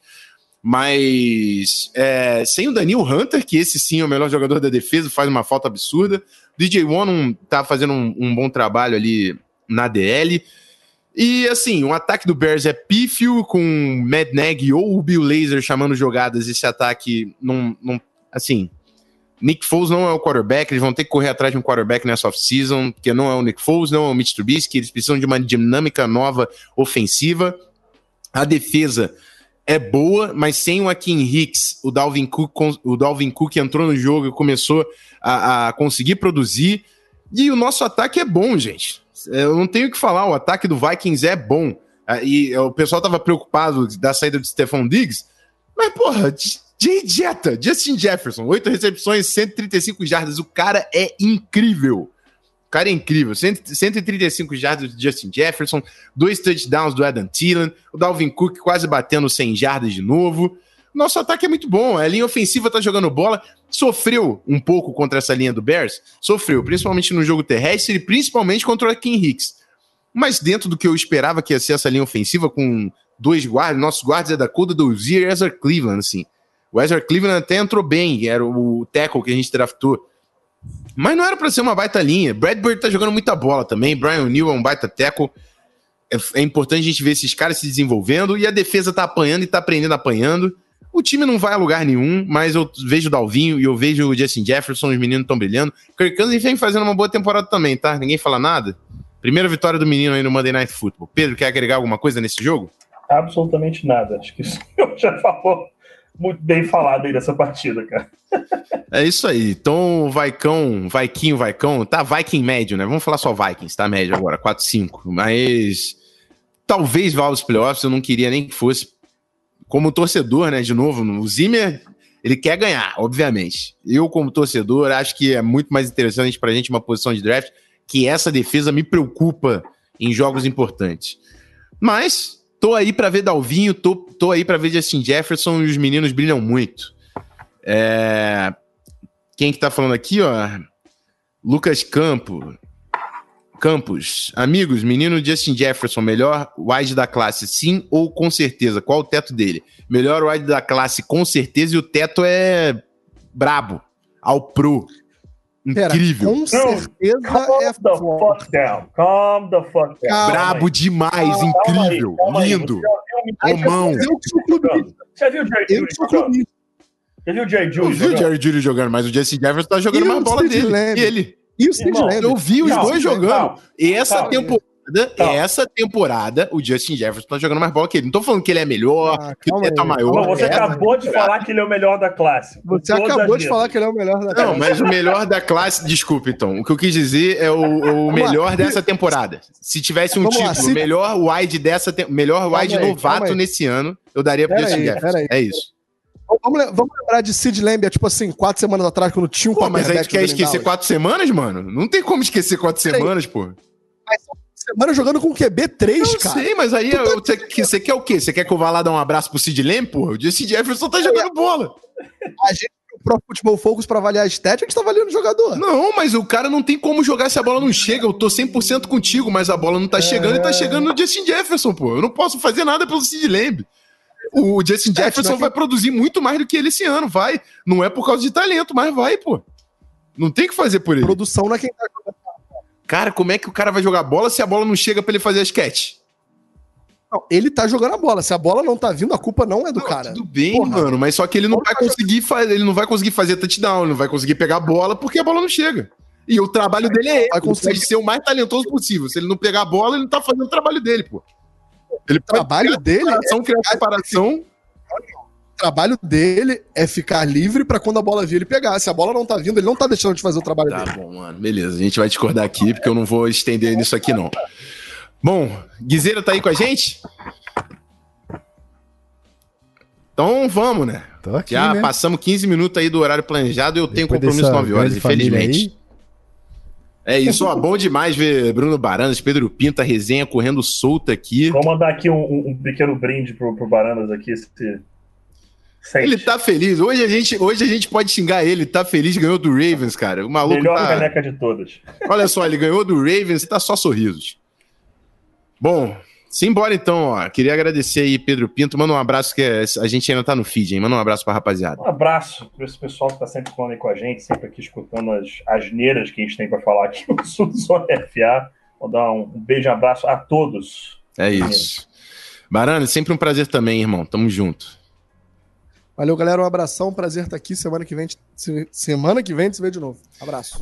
Mas é, sem o Daniel Hunter, que esse sim é o melhor jogador da defesa, faz uma falta absurda. DJ One tá fazendo um, um, bom trabalho ali na DL. E assim, o ataque do Bears é pífio, com Mad Nag ou o Bill Laser chamando jogadas. Esse ataque não, não assim, Nick Foles não é o quarterback, eles vão ter que correr atrás de um quarterback nessa off-season, porque não é o Nick Foles, não é o Mitch Trubisky, eles precisam de uma dinâmica nova ofensiva. A defesa é boa, mas sem o Akin Hicks, o Dalvin Cook, o Dalvin Cook entrou no jogo e começou a, a conseguir produzir. E o nosso ataque é bom, gente. Eu não tenho o que falar, o ataque do Vikings é bom. Ah, e o pessoal estava preocupado da saída de Stephon Diggs, mas, porra, Jay Jetta, Justin Jefferson, 8 recepções, 135 jardas. O cara é incrível. O cara é incrível. 135 jardas do Justin Jefferson, dois touchdowns do Adam Thielen, o Dalvin Cook quase batendo 100 jardas de novo. Nosso ataque é muito bom. A linha ofensiva tá jogando bola. Sofreu um pouco contra essa linha do Bears. Sofreu, principalmente no jogo terrestre e principalmente contra o Kim Hicks. Mas dentro do que eu esperava que ia ser essa linha ofensiva com dois guardas, nossos guardas é da Coda do Zier e Ezra Cleveland, assim. O Ezra Cleveland até entrou bem, era o tackle que a gente draftou. Mas não era para ser uma baita linha. Bradbury tá jogando muita bola também. Brian O'Neill é um baita tackle. É, é, importante a gente ver esses caras se desenvolvendo. E a defesa tá apanhando e tá aprendendo apanhando. O time não vai a lugar nenhum, mas eu vejo o Dalvinho e eu vejo o Justin Jefferson, os meninos estão brilhando. Kirk Cousins vem fazendo uma boa temporada também, tá? Ninguém fala nada. Primeira vitória do menino aí no Monday Night Football. Pedro, quer agregar alguma coisa nesse jogo? Absolutamente nada. Acho que o senhor já falou muito bem falado aí dessa partida, cara. É isso aí. Então, Vaicão, Vaikinho, Vaicão, tá Viking médio, né? Vamos falar só Vikings, tá médio agora, 4-5. Mas talvez vá aos playoffs, eu não queria nem que fosse. Como torcedor, né? De novo, o Zimmer, ele quer ganhar, obviamente. Eu, como torcedor, acho que é muito mais interessante pra gente uma posição de draft, que essa defesa me preocupa em jogos importantes. Mas, tô aí para ver Dalvinho, tô, tô aí para ver Justin Jefferson e os meninos brilham muito. É... Quem que tá falando aqui, ó? Lucas Campo. Campos. Amigos, menino Justin Jefferson, melhor wide da classe, sim ou com certeza? Qual o teto dele? Melhor wide da classe, com certeza, e o teto é brabo. Ao pro. Pera, Incrível. com certeza Calm é the fuck down. Calm the fuck down. Brabo demais, Calma incrível, calma lindo. Você Romão. Eu. Você viu o Jerry Eu Judy jogando? Já viu o Jerry Eu Judy vi o jogando? Jerry Judy jogando, mas o Justin Jefferson tá jogando mais bola dele. E ele. E o Lamb? Eu vi os dois jogando. E essa Calma. Temporada, Calma. essa temporada, o Justin Jefferson tá jogando mais bola que ele. Não tô falando que ele é melhor, Ah, que teto é aí. maior. Não, você acabou de falar que ele é o melhor da classe. Você acabou de falar que ele é o melhor da Não, classe. mas o melhor da classe, desculpa então. O que eu quis dizer é o, o lá. melhor dessa temporada. Se tivesse um Vamos lá, título, se- melhor wide dessa te... melhor wide aí, novato aí. nesse ano, eu daria pro Pera Justin aí, Jefferson. É isso. Vamos, vamos lembrar de Sid Lamb, tipo assim, quatro semanas atrás, quando tinha um Pô, mas a gente quer esquecer quatro semanas, mano? Não tem como esquecer quatro Peraí. semanas, pô. Semana jogando com QB3, Eu cara. sei, mas aí eu- você, que- você quer o quê? Você quer que eu vá lá dar um abraço pro Sid Lamb, porra? O Justin Jefferson tá jogando bola. A gente, o Pro Football Focus, pra avaliar a estética, a gente tá avaliando o jogador. Não, mas o cara não tem como jogar se a bola não chega. Eu tô 100% contigo, mas a bola não tá chegando e tá chegando no Justin Jefferson, pô. Eu não posso fazer nada pelo Sid Lamb. O Justin É, Jefferson não é vai produzir muito mais do que ele esse ano, vai. Não é por causa de talento, mas vai, pô. Não tem o que fazer por ele. Produção não é quem tá jogando. Cara, como é que o cara vai jogar bola se a bola não chega pra ele fazer as catch? Não, ele tá jogando a bola. Se a bola não tá vindo, a culpa não é do Não, cara. Tudo bem, Porra. mano, mas só que ele não Porra, vai conseguir fazer, ele não vai conseguir fazer touchdown, ele não vai conseguir pegar a bola porque a bola não chega. E o trabalho dele é Vai conseguir. ser o mais talentoso possível. Se ele não pegar a bola, ele não tá fazendo o trabalho dele, pô. Ele O trabalho dele, é, separação, criar separação. o trabalho dele é ficar livre pra quando a bola vir ele pegar. Se a bola não tá vindo, ele não tá deixando de fazer o trabalho Tá dele. bom, mano. Beleza, a gente vai discordar aqui porque eu não vou estender nisso aqui, não. Bom, Guizeira tá aí com a gente? Então vamos, né? Tô aqui, Já né? passamos 15 minutos aí do horário planejado e eu tenho Depois compromisso dessa 9 horas, infelizmente. É isso, ó. Bom demais ver Bruno Baranas, Pedro Pinta, resenha correndo solta aqui. Vou mandar aqui um, um- um pequeno brinde pro, pro Baranas aqui. Esse... Sente. Ele tá feliz. Hoje a, gente, hoje a gente pode xingar ele. Tá feliz, ganhou do Ravens, cara. O maluco Melhor tá... caneca de todas. Olha só, ele ganhou do Ravens e tá só sorrisos. Bom, simbora então, ó. Queria agradecer aí, Pedro Pinto. Manda um abraço, que a gente ainda tá no feed, hein? Manda um abraço pra rapaziada. Um abraço para esse pessoal que tá sempre falando aí com a gente, sempre aqui escutando as asneiras que a gente tem para falar aqui no Sul Zona FA. Vou dar um, um beijo e abraço a todos. É isso. Barana, sempre um prazer também, irmão. Tamo junto. Valeu, galera. Um abração. Prazer estar aqui. Semana que vem, se- semana que vem se vê de novo. Abraço.